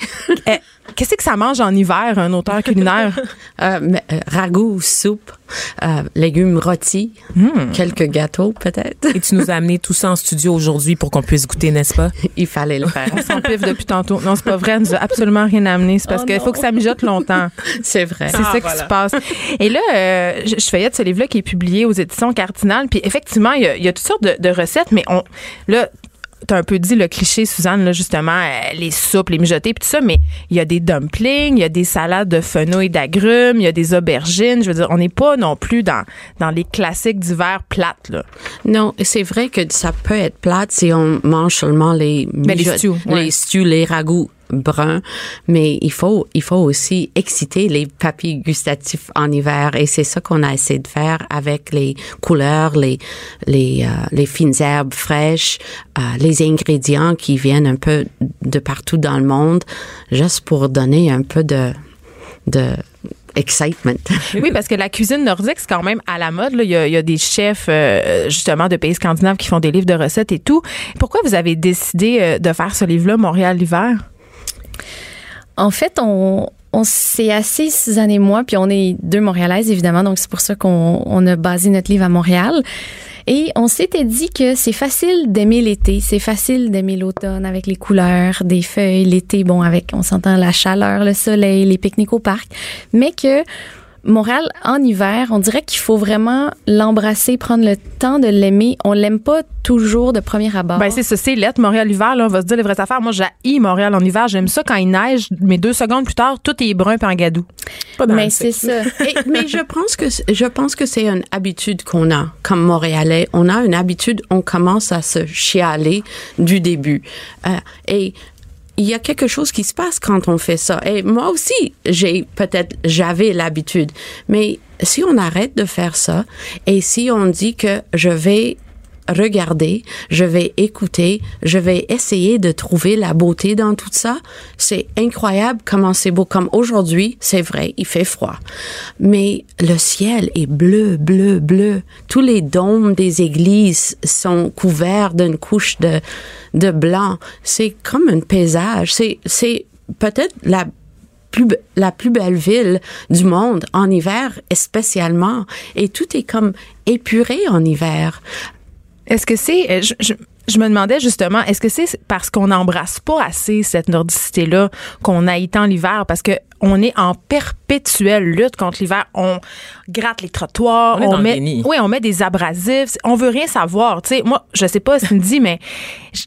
Euh, Qu'est-ce que ça mange en hiver, un auteur culinaire? Euh, mais, euh, ragoût, soupe, euh, légumes rôtis, quelques gâteaux peut-être. Et tu nous as amené tout ça en studio aujourd'hui pour qu'on puisse goûter, n'est-ce pas? Il fallait le faire. On s'empiffe depuis tantôt. Non, c'est pas vrai. Elle nous a absolument rien amené. C'est parce Oh qu'il faut que ça mijote longtemps. C'est vrai. C'est ça qui se passe. Et là, euh, je, je feuillette ce livre-là qui est publié aux éditions Cardinal. Puis effectivement, il y a, il y a toutes sortes de, de recettes, mais on là. T'as un peu dit le cliché, Suzanne, là, justement, euh, les soupes, les mijotés, puis tout ça, mais il y a des dumplings, il y a des salades de fenouil d'agrumes, il y a des aubergines. Je veux dire, on n'est pas non plus dans, dans les classiques d'hiver plates, là. Non, c'est vrai que ça peut être plate si on mange seulement les Ben, les mijotes- stews, ouais. les stews, les ragoûts bruns, mais il faut il faut aussi exciter les papilles gustatifs en hiver et c'est ça qu'on a essayé de faire avec les couleurs, les les euh, les fines herbes fraîches, euh, les ingrédients qui viennent un peu de partout dans le monde, juste pour donner un peu de de excitement. Oui, parce que la cuisine nordique, c'est quand même à la mode. là. Il, y a, il y a des chefs, euh, justement, de pays scandinaves qui font des livres de recettes et tout. Pourquoi vous avez décidé euh, de faire ce livre-là, Montréal l'hiver? En fait, on, on s'est assis, Suzanne et moi, puis on est deux Montréalaises, évidemment, donc c'est pour ça qu'on on a basé notre livre à Montréal. Et on s'était dit que c'est facile d'aimer l'été, c'est facile d'aimer l'automne avec les couleurs des feuilles, l'été, bon, avec, on s'entend la chaleur, le soleil, les pique-niques au parc, mais que Montréal, en hiver, on dirait qu'il faut vraiment l'embrasser, prendre le temps de l'aimer. On l'aime pas toujours de premier abord. Ben, c'est ça, c'est lettre. Montréal hiver, là, on va se dire les vraies affaires. Moi, j'ai Montréal en hiver. J'aime ça quand il neige, mais deux secondes plus tard, tout est brun en gadou. mais c'est ça. mais je pense que, je pense que c'est une habitude qu'on a, comme Montréalais. On a une habitude, on commence à se chialer du début. Euh, et il y a quelque chose qui se passe quand on fait ça. Et moi aussi, j'ai peut-être, j'avais l'habitude. Mais si on arrête de faire ça et si on dit que je vais regarder, je vais écouter, je vais essayer de trouver la beauté dans tout ça. C'est incroyable comment c'est beau. Comme aujourd'hui, c'est vrai, il fait froid. Mais le ciel est bleu, bleu, bleu. Tous les dômes des églises sont couverts d'une couche de, de blanc. C'est comme un paysage. C'est, c'est peut-être la plus, la plus belle ville du monde en hiver, spécialement. Et tout est comme épuré en hiver. Est-ce que c'est. Euh, je, je, me demandais justement, est-ce que c'est parce qu'on n'embrasse pas assez cette nordicité-là qu'on haït tant l'hiver? Parce que on est en perpétuelle lutte contre l'hiver. On gratte les trottoirs, on, met, oui, on met des abrasifs. On veut rien savoir. Tu sais, moi, je sais pas ce me dit, mais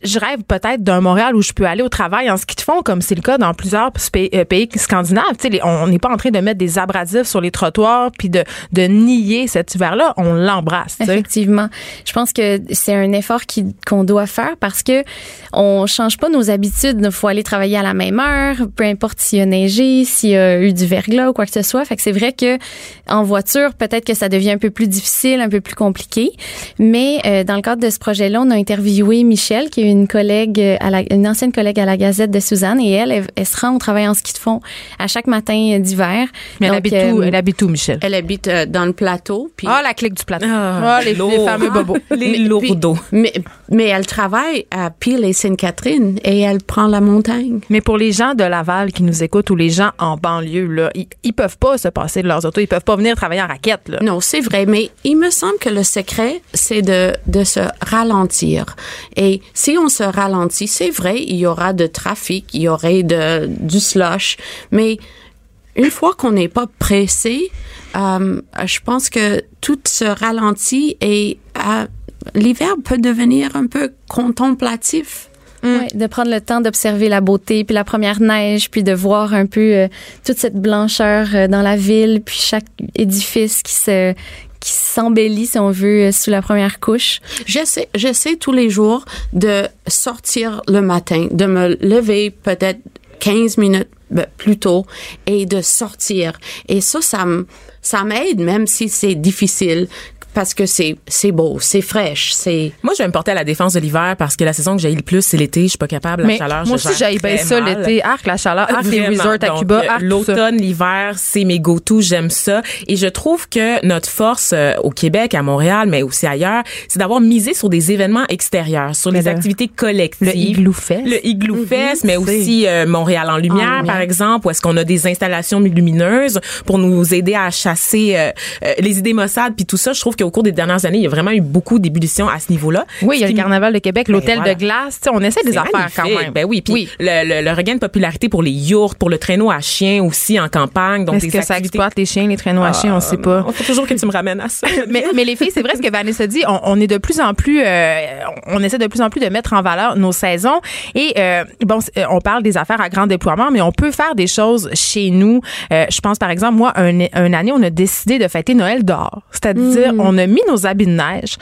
je rêve peut-être d'un Montréal où je peux aller au travail en ski de fond, comme c'est le cas dans plusieurs euh, pays, scandinaves. Tu sais, on n'est pas en train de mettre des abrasifs sur les trottoirs puis de, de nier cet hiver-là. On l'embrasse. Effectivement. Je pense que c'est un effort qu'on doit faire parce que on change pas nos habitudes. Il faut aller travailler à la même heure, peu importe s'il y a neigé, s'il y a eu du verglas ou quoi que ce soit. Fait que c'est vrai que en voiture, peut-être que ça devient un peu plus difficile, un peu plus compliqué. Mais euh, dans le cadre de ce projet-là, on a interviewé Michel, qui est une collègue, à la, une ancienne collègue à la Gazette de Suzanne, et elle, elle, se rend au travail en ski de fond à chaque matin d'hiver. Mais elle, habite où, euh, elle habite où, Michel? Elle habite euh, dans le plateau. Puis... Ah, la clique du plateau. Ah, les, les, fameux bobos. les lourdeaux. Mais, mais elle travaille à Pile et Sainte-Catherine et elle prend la montagne. Mais pour les gens de Laval qui nous écoutent ou les gens en banlieue, là, ils, ils peuvent pas se passer de leurs autos, ils peuvent pas venir travailler en raquette. Non, c'est vrai, mais il me semble que le secret, c'est de, de se ralentir. Et si on se ralentit, c'est vrai, il y aura de trafic, il y aurait de, du slush, mais une fois qu'on n'est pas pressé, euh, je pense que tout se ralentit et euh, l'hiver peut devenir un peu contemplatif. Mm. de prendre le temps d'observer la beauté, puis la première neige, puis de voir un peu euh, toute cette blancheur euh, dans la ville, puis chaque édifice qui se qui s'embellit, si on veut, euh, sous la première couche. J'essaie, j'essaie tous les jours de sortir le matin, de me lever peut-être 15 minutes ben, plus tôt et de sortir. Et ça, ça ça m'aide, même si c'est difficile parce que c'est c'est beau, c'est fraîche, c'est. Moi, je vais me porter à la défense de l'hiver parce que la saison que j'ai le plus, c'est l'été. Je suis pas capable. La Mais chaleur, moi aussi, j'ai bien ça l'été. Arc la chaleur, arc les resorts à Cuba, arc L'automne, l'hiver, c'est mes go-to. J'aime ça. Et je trouve que notre force euh, au Québec, à Montréal, mais aussi ailleurs, c'est d'avoir misé sur des événements extérieurs, sur les activités collectives. Le Igloo Fest. Le Igloo mm-hmm. Fest, mais aussi euh, Montréal en lumière, par exemple, où est-ce qu'on a des installations lumineuses pour nous aider à chasser euh, les idées maussades, puis tout ça. Je trouve que au cours des dernières années, il y a vraiment eu beaucoup d'ébullition à ce niveau-là. Oui, il y a le Carnaval de Québec, l'hôtel ben de glace. on essaie des affaires quand même. Ben oui, puis Le, regain de popularité pour les yurts, pour le traîneau à chien aussi en campagne. Est-ce que ça exploite les chiens, les traîneaux à chiens, on ne sait pas. Il faut toujours que tu me ramènes à ça. mais, mais, les filles, c'est vrai ce que Vanessa dit, on, est de plus en plus, euh, on essaie de plus en plus de mettre en valeur nos saisons. Et euh, bon, euh, on parle des affaires à grand déploiement, mais on peut faire des choses chez nous. je pense par exemple, moi, un, année, on a décidé de fêter Noël dehors. C'est-à-dire, mm. on a mis nos habits de neige.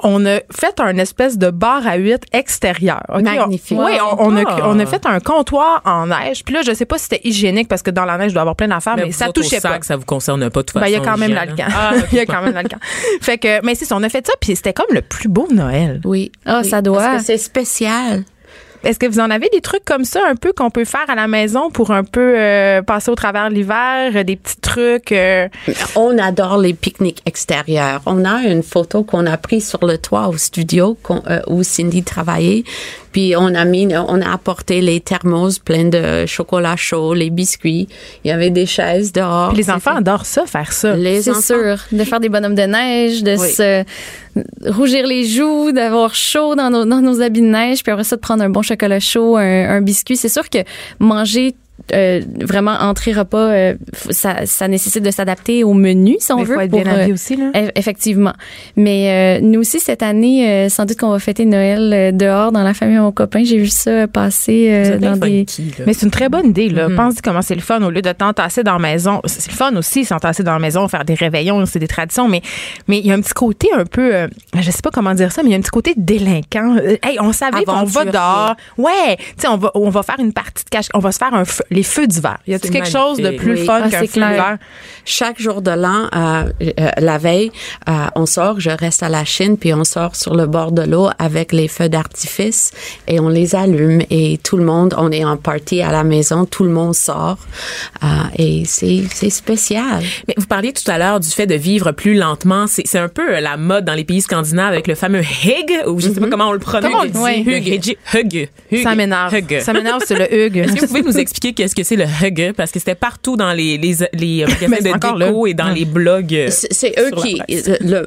On a fait un espèce de bar à huit extérieur. Magnifique. oui, on, a, on, a, fait un comptoir en neige. Puis là, je sais pas si c'était hygiénique parce que dans la neige, il doit y avoir plein d'affaires, mais, ça touchait pas. que ça vous concerne pas de toute façon. Ben, il y a quand même l'alcan. Ah, il y a quand même l'alcan. fait que, mais c'est ça, on a fait ça, puis c'était comme le plus beau Noël. Oui. Ah, ça doit. Parce que c'est spécial. Est-ce que vous en avez des trucs comme ça un peu qu'on peut faire à la maison pour un peu euh, passer au travers l'hiver, euh, des petits trucs euh? On adore les pique-niques extérieurs. On a une photo qu'on a prise sur le toit au studio où Cindy travaillait. Puis on a mis, on a apporté les thermos pleins de chocolat chaud, les biscuits. Il y avait des chaises dehors. les enfants adorent ça, faire ça. C'est sûr, de faire des bonhommes de neige, de se rougir les joues, d'avoir chaud dans nos, dans nos habits de neige, puis après ça de prendre un bon chocolat chaud, un, un biscuit. C'est sûr que manger euh, vraiment entrée repas, euh, ça, ça nécessite de s'adapter au menu si on Mais veut. faut être pour, bien euh, aussi, là. eff- Effectivement. Mais euh, nous aussi cette année, euh, sans doute qu'on va fêter Noël euh, dehors dans la famille de mon copain. J'ai vu ça passer euh, dans des. Mais c'est une très bonne idée, là. Pense comment c'est le fun au lieu de t'entasser dans la maison. C'est le fun aussi, s'entasser dans la maison, faire des réveillons, c'est des traditions, mais mais il y a un petit côté un peu, euh, je sais pas comment dire ça, mais il y a un petit côté délinquant. Hey, on savait qu'on va dehors. Ouais, tu sais, on va, on va faire une partie de cache, on va se faire un feu- les feux d'hiver. Y a C'est quelque chose de plus Oui. fun Ah, qu'un c'est feu clair. d'hiver? Chaque jour de l'an, euh, euh, la veille, euh, on sort, je reste à la Chine, puis on sort sur le bord de l'eau avec les feux d'artifice et on les allume et tout le monde, on est en party à la maison, tout le monde sort euh, et c'est c'est spécial. Mais vous parliez tout à l'heure du fait de vivre plus lentement. C'est c'est un peu euh, la mode dans les pays scandinaves avec le fameux hug, ou je sais pas comment on le prononce. Comment on le dit? Ouais. Hug. Hug. Hug. Ça m'énerve. Hug. Ça m'énerve, c'est le hug. Est-ce que vous pouvez nous expliquer qu'est-ce que c'est le hug? Parce que c'était partout dans les, les, les euh, magasins de encore déco là. et dans Ouais. les blogs. euh, C'est eux qui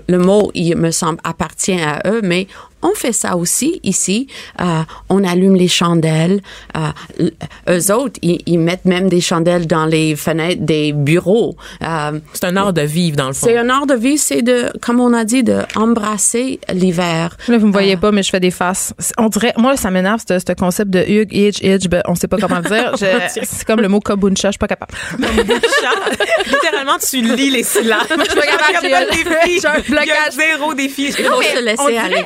le mot il me semble appartient à eux mais on fait ça aussi ici Euh, on allume les chandelles euh, eux autres ils, ils mettent même des chandelles dans les fenêtres des bureaux Euh, c'est un art de vivre dans le fond c'est un art de vivre c'est de comme on a dit de embrasser l'hiver Là, vous me voyez pas, mais je fais des faces. On dirait, moi, ça m'énerve, ce ce concept de hug, itch, itch, ben, on sait pas comment le dire. Je- C'est comme le mot kobuncha, je suis pas capable. Littéralement, tu lis les syllabes. Je suis pas capable, j'ai- un blocage. zéro défi. Il faut se laisser on dirait, aller.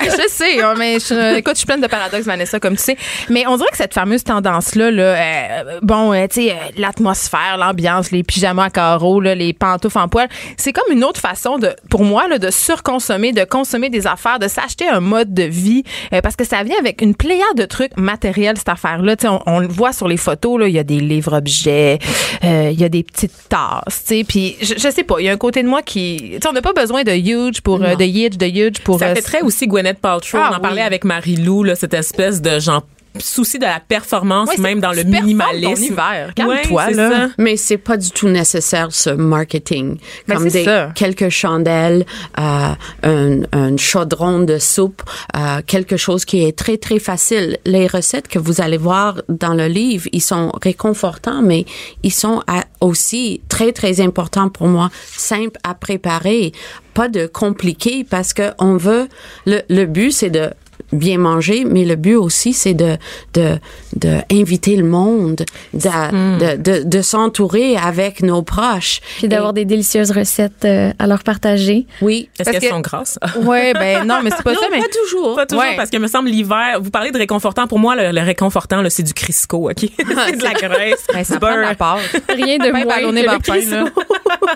Je sais, hein, mais je, écoute, je suis pleine de paradoxes, Vanessa, comme tu sais. Mais on dirait que cette fameuse tendance-là, là, euh, bon, euh, tu sais, euh, l'atmosphère, l'ambiance, les pyjamas à carreaux, là, les pantoufles en poil, c'est comme une autre façon de, pour moi, là, de surconsommer, de consommer des affaires, de s'acheter un mode de vie, parce que ça vient avec une pléiade de trucs matériels, cette affaire-là. Tu sais, on, on le voit sur les photos, là, il y a des livres-objets, il y a des petites tasses, tu sais, puis je, je sais pas, il y a un côté de moi qui, tu sais, on n'a pas besoin de huge pour, de huge, de huge pour Ça euh, fait très aussi Gwyneth Paltrow. Ah, on en oui. parlait avec Marie-Lou, cette espèce de genre souci de la performance, Ouais, même dans le minimalisme. Ouais, Calme-toi, là. ça. Mais c'est pas du tout nécessaire ce marketing. Ben, Comme des ça. quelques chandelles, euh, un, un chaudron de soupe, euh, quelque chose qui est très très facile. Les recettes que vous allez voir dans le livre, ils sont réconfortants, mais ils sont à- aussi très très importants pour moi, simples à préparer, pas de compliqués parce que on veut. Le, le but c'est de bien manger, mais le but aussi, c'est de, de, de inviter le monde, de, Hmm. de, de, de s'entourer avec nos proches. Puis d'avoir des délicieuses recettes euh, à leur partager. Oui. Est-ce Parce qu'elles que- sont grasses? Ouais, ben non, mais c'est pas non, ça, mais pas toujours. Pas toujours, Ouais. parce que me semble l'hiver, vous parlez de réconfortant. Pour moi, le, le réconfortant, là, c'est du Crisco, OK? c'est de la graisse, Ben, ça de la beurre. pâte. Rien de moins ballonné que le par pain, là. Crisco.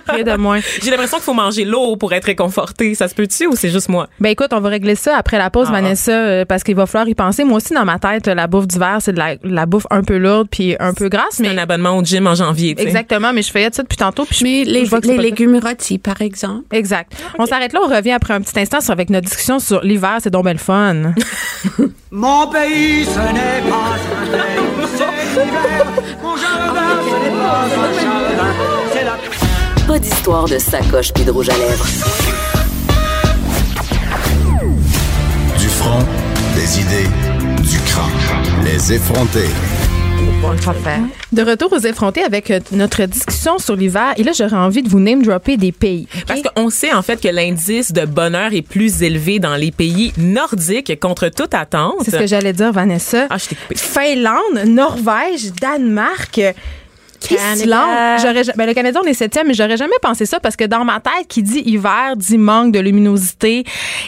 Rien de moins. J'ai l'impression qu'il faut manger lourd pour être réconforté. Ça se peut-tu ou c'est juste moi? Ben écoute, on va régler ça après la pause, Ah. Vanessa, euh, parce qu'il va falloir y penser. Moi aussi, dans ma tête, la bouffe d'hiver, c'est de la, la bouffe un peu lourde puis un peu grasse, C'est mais un abonnement au gym en janvier, exactement. Mais je fais ça depuis tantôt, puis je- Mais les, je les légumes rôtis, par exemple. Exact. On s'arrête là, on revient après un petit instant sur, avec notre discussion sur l'hiver, c'est donc belle fun. Mon pays, ce n'est pas un pays, c'est l'hiver. Mon jardin, ce n'est pas un jardin, c'est la Pas d'histoire de sacoche puis de rouge à lèvres. Des idées, du crâne. Les effronter. De retour aux effrontés avec euh, notre discussion sur l'hiver. Et là, j'aurais envie de vous name dropper des pays. Parce qu'on sait en fait que l'indice de bonheur est plus élevé dans les pays nordiques contre toute attente. C'est ce que j'allais dire, Vanessa. Ah, je t'ai coupé. Finlande, Norvège, Danemark. Islande. Ja- ben, le Canada, on est septième, mais j'aurais jamais pensé ça parce que dans ma tête, qui dit hiver, dit manque de luminosité,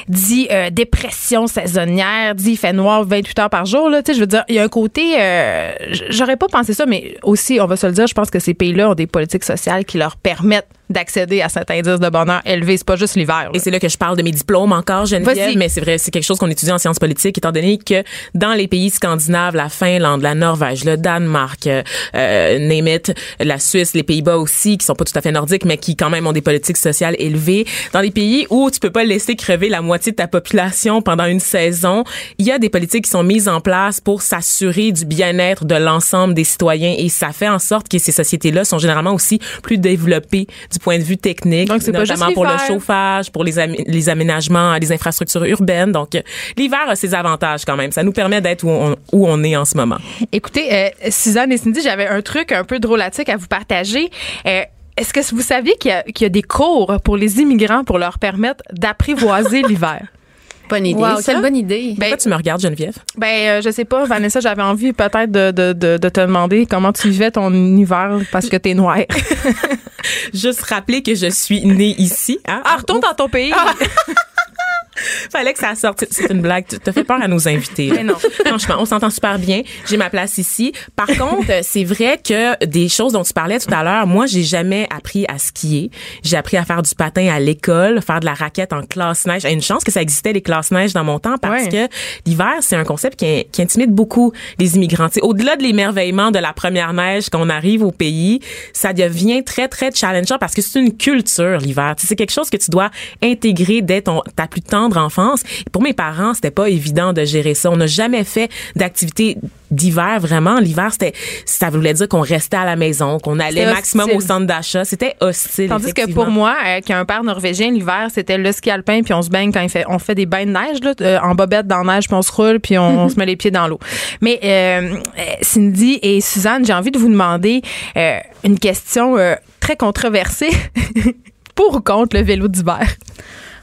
dit euh, dépression saisonnière, dit il fait noir 28 heures par jour. Là, tu sais, je veux dire, il y a un côté, euh, j'aurais pas pensé ça, mais aussi, on va se le dire, je pense que ces pays-là ont des politiques sociales qui leur permettent d'accéder à cet indice de bonheur élevé. C'est pas juste l'hiver. Et c'est là que je parle de mes diplômes encore, Geneviève, mais c'est vrai, c'est quelque chose qu'on étudie en sciences politiques, étant donné que dans les pays scandinaves, la Finlande, la Norvège, le Danemark, euh, euh, name it, la Suisse, les Pays-Bas aussi, qui sont pas tout à fait nordiques, mais qui quand même ont des politiques sociales élevées, dans des pays où tu peux pas laisser crever la moitié de ta population pendant une saison, il y a des politiques qui sont mises en place pour s'assurer du bien-être de l'ensemble des citoyens et ça fait en sorte que ces sociétés-là sont généralement aussi plus développées du du point de vue technique, Donc, c'est pas notamment juste pour le chauffage, pour les, les aménagements, les infrastructures urbaines. Donc, euh, l'hiver a ses avantages quand même. Ça nous permet d'être où on, où on est en ce moment. Écoutez, euh, Suzanne et Cindy, j'avais un truc un peu drôlatique à vous partager. Euh, Est-ce que vous saviez qu'il y, a- qu'il y a des cours pour les immigrants pour leur permettre d'apprivoiser l'hiver? Bonne idée, Wow, ça. quelle bonne idée. Pourquoi tu me regardes, Geneviève? Ben, euh, je sais pas, Vanessa, j'avais envie peut-être de, de, de, de te demander comment tu vivais ton hiver parce que t'es noire. Juste rappeler que je suis née ici. Hein? Ah, retourne dans ton pays. Fallait que ça sorte. C'est une blague. Tu te fais peur à nos invités. là. Mais non. Franchement, on s'entend super bien. J'ai ma place ici. Par contre, c'est vrai que des choses dont tu parlais tout à l'heure, moi, j'ai jamais appris à skier. J'ai appris à faire du patin à l'école, faire de la raquette en classe neige. J'ai une chance que ça existait les classes neige dans mon temps parce Ouais. que l'hiver, c'est un concept qui, qui intimide beaucoup les immigrants. Au-delà de l'émerveillement de la première neige quand on arrive au pays, ça devient très, très challengeant parce que c'est une culture, l'hiver. C'est quelque chose que tu dois intégrer dès ton, ta plus tendre enfance. Pour mes parents, c'était pas évident de gérer ça. On n'a jamais fait d'activité d'hiver vraiment. L'hiver, c'était, ça voulait dire qu'on restait à la maison, qu'on allait maximum hostile. au centre d'achat. C'était hostile. Tandis que pour moi, euh, qui a un père norvégien, l'hiver, c'était le ski alpin, puis on se baigne quand il fait, on fait des bains de neige, là, euh, en bobette dans la neige, puis on se roule, puis on, on se met les pieds dans l'eau. Mais euh, Cindy et Suzanne, j'ai envie de vous demander une question très controversée. Pour ou contre le vélo d'hiver?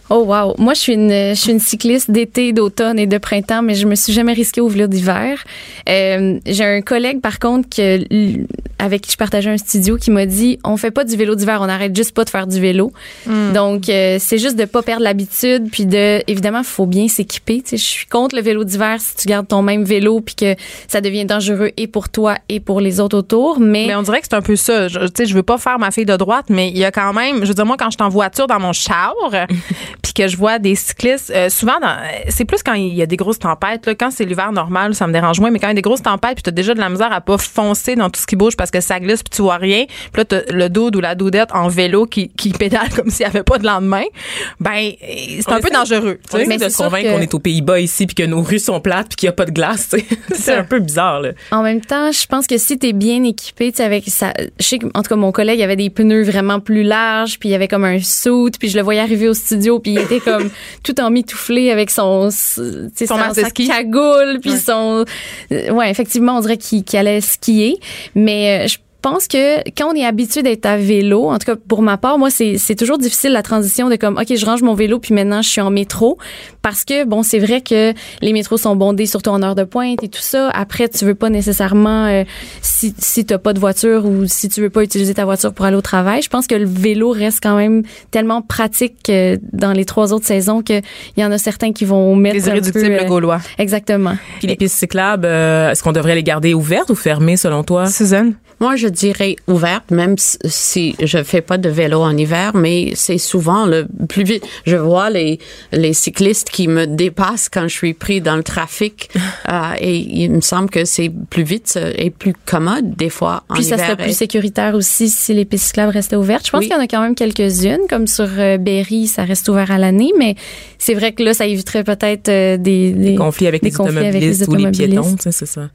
Oh wow, moi je suis une je suis une cycliste d'été, d'automne et de printemps, mais je me suis jamais risquée au vélo d'hiver. Euh, j'ai un collègue par contre que avec qui je partageais un studio qui m'a dit on fait pas du vélo d'hiver, on arrête juste pas de faire du vélo. Donc euh, c'est juste de pas perdre l'habitude puis de évidemment faut bien s'équiper. Tu sais, je suis contre le vélo d'hiver si tu gardes ton même vélo puis que ça devient dangereux et pour toi et pour les autres autour. Mais, Mais on dirait que c'est un peu ça. Je, tu sais, je veux pas faire ma fille de droite, mais il y a quand même, je veux dire, moi, quand je suis en voiture dans mon char, puis que je vois des cyclistes, euh, souvent, dans- c'est plus quand il y a des grosses tempêtes. Là, quand c'est l'hiver normal, ça me dérange moins, mais quand il y a des grosses tempêtes, puis tu as déjà de la misère à pas foncer dans tout ce qui bouge parce que ça glisse, puis tu vois rien, puis là, t'as le dude ou la doudette en vélo qui, qui pédale comme s'il n'y avait pas de lendemain, ben, c'est On un peu dangereux. tu On sais. essaie Mais de se convaincre que- qu'on est aux Pays-Bas ici puis que nos rues sont plates puis qu'il n'y a pas de glace. tu sais. c'est un peu bizarre là. En même temps, je pense que si t'es bien équipé, tu sais, avec ça, je sais que, en tout cas, mon collègue avait des pneus vraiment plus larges, puis il y avait comme un suit, puis je le voyais arriver au studio, puis il était comme tout en mitouflé avec son, Son sa, sa cagoule, puis son, euh, ouais, effectivement, on dirait qu'il qu'il allait skier, mais euh, je pense que quand on est habitué d'être à vélo, en tout cas pour ma part, moi c'est c'est toujours difficile la transition de comme ok je range mon vélo puis maintenant je suis en métro parce que bon c'est vrai que les métros sont bondés surtout en heure de pointe et tout ça. Après tu veux pas nécessairement euh, si si t'as pas de voiture ou si tu veux pas utiliser ta voiture pour aller au travail. Je pense que le vélo reste quand même tellement pratique euh, dans les trois autres saisons que il y en a certains qui vont mettre Les un peu, irréductibles euh, gaulois. Exactement. Puis les pistes cyclables, euh, est-ce qu'on devrait les garder ouvertes ou fermées selon toi? Suzanne? Moi, je dirais ouverte, même si- je fais pas de vélo en hiver, mais c'est souvent le plus vite. Je vois les, les cyclistes qui me dépassent quand je suis pris dans le trafic, euh, et il me semble que c'est plus vite euh, et plus commode des fois en Puis ça hiver. serait plus sécuritaire aussi si les pistes cyclables restaient ouvertes. Je pense Oui. qu'il y en a quand même quelques-unes, comme sur euh, Berry, ça reste ouvert à l'année, mais c'est vrai que là, ça éviterait peut-être euh, des, des, Conflits avec des les conflits avec automobilistes les ou les automobilistes. piétons, tu sais, c'est ça.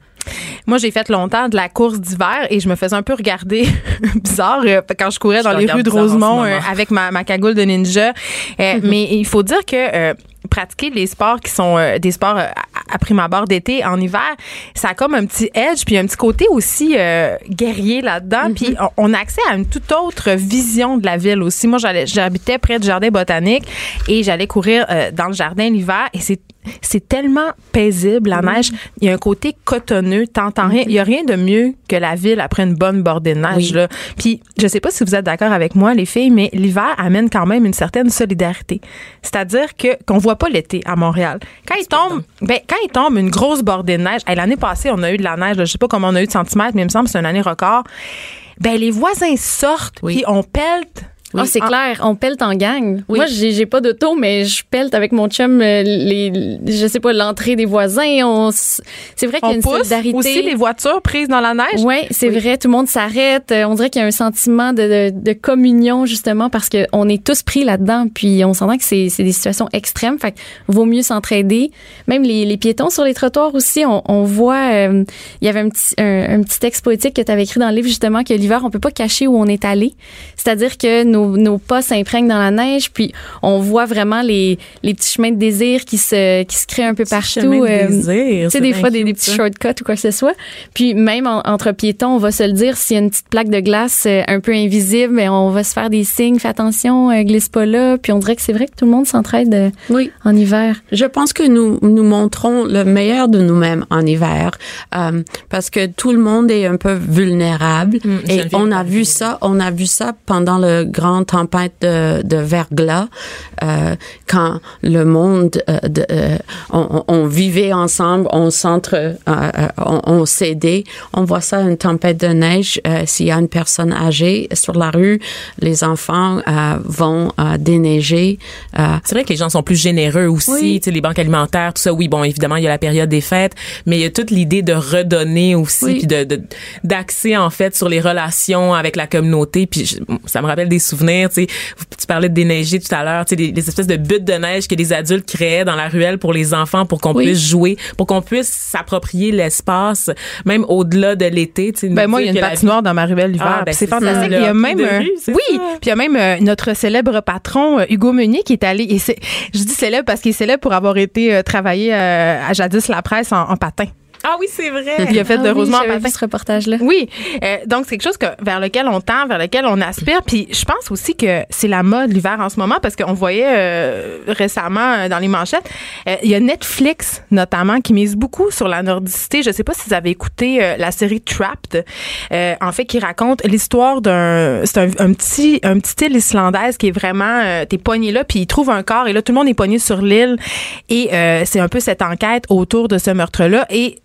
Moi, j'ai fait longtemps de la course d'hiver et je me faisais un peu regarder bizarre euh, quand je courais Je dans les rues de Rosemont euh, avec ma, ma cagoule de ninja. Euh, Mais il faut dire que pratiquer les sports qui sont des sports à, prime abord d'été en hiver, ça a comme un petit edge puis un petit côté aussi guerrier là-dedans. Puis on, on a accès à une toute autre vision de la ville aussi. Moi, j'habitais près du jardin botanique et j'allais courir dans le jardin l'hiver et c'est c'est tellement paisible, la neige. Il y a un côté cotonneux, t'entends rien. Il y a rien de mieux que la ville après une bonne bordée de neige. Oui. Là. Puis, je sais pas si vous êtes d'accord avec moi, les filles, mais l'hiver amène quand même une certaine solidarité. C'est-à-dire que qu'on voit pas l'été à Montréal. Quand il tombe, ben, quand il tombe une grosse bordée de neige, hey, l'année passée, on a eu de la neige, là, je sais pas comment on a eu de centimètres, mais il me semble que c'est une année record. Ben, les voisins sortent, Oui. puis on Ah, c'est Ah. clair, on pelte en gang. Oui. Moi, j'ai j'ai pas d'auto, mais je pelte avec mon chum euh, les, je sais pas, l'entrée des voisins. On, c'est vrai qu'il y a On une pousse solidarité. aussi les voitures prises dans la neige? Oui, c'est vrai. Tout le monde s'arrête. Euh, On dirait qu'il y a un sentiment de, de, de communion justement parce que on est tous pris là-dedans. Puis on s'entend que c'est c'est des situations extrêmes. Fait que vaut mieux s'entraider. Même les, les piétons sur les trottoirs aussi, on, on voit. euh, il y avait un petit un, un petit texte poétique que tu avais écrit dans le livre justement que l'hiver on peut pas cacher où on est allé. C'est-à-dire que nos nos, nos pas s'imprègnent dans la neige, puis on voit vraiment les, les petits chemins de désir qui se, qui se créent un peu partout. chemins de euh, désir, tu sais, c'est des fois, des, des petits shortcuts ou quoi que ce soit. Puis même en- entre piétons, on va se le dire, s'il y a une petite plaque de glace euh, un peu invisible, mais on va se faire des signes, fais attention, euh, glisse pas là. Puis on dirait que c'est vrai que tout le monde s'entraide euh, Oui. en hiver. Je pense que nous nous montrons le meilleur de nous-mêmes en hiver euh, parce que tout le monde est un peu vulnérable Mm, et on a vu ça on a vu ça pendant le grand tempête de, de verglas euh, quand le monde euh, de, euh, on, vivait ensemble on s'entre on, on s'aidait on voit ça une tempête de neige s'il y a une personne âgée sur la rue les enfants vont déneiger C'est vrai que les gens sont plus généreux aussi, Oui. tu sais, les banques alimentaires, tout ça. Oui, bon, évidemment, il y a la période des fêtes, mais il y a toute l'idée de redonner aussi, Oui. puis de de- d'axer en fait sur les relations avec la communauté. Puis je- ça me rappelle des souvenirs, tu sais. Tu parlais de déneiger tout à l'heure, tu sais, des, des espèces de buttes de neige que les adultes créaient dans la ruelle pour les enfants, pour qu'on Oui. puisse jouer, pour qu'on puisse s'approprier l'espace, même au-delà de l'été. Tu sais, Ben moi, il y a une patinoire dans ma ruelle l'hiver. Ah, ben c'est fantastique. il y a même euh, rue, oui, puis il y a même euh, notre célèbre patron euh, Hugo Meunier qui est allé. Et je dis célèbre parce qu'il est célèbre pour avoir été euh, travailler euh, à jadis la presse en, en patin. Ah oui, c'est vrai. Il a fait Ah de oui, Rosemont patin. ce reportage-là. Oui, euh, donc c'est quelque chose que, vers lequel on tend, vers lequel on aspire. Puis je pense aussi que c'est la mode l'hiver en ce moment parce qu'on voyait euh, récemment euh, dans les manchettes, euh, il y a Netflix notamment qui mise beaucoup sur la nordicité. Je sais pas si vous avez écouté euh, la série Trapped, euh, en fait qui raconte l'histoire d'un, c'est un, un petit un petit île islandaise qui est vraiment euh, t'es pogné là puis il trouve un corps et là tout le monde est pogné sur l'île et euh, c'est un peu cette enquête autour de ce meurtre là et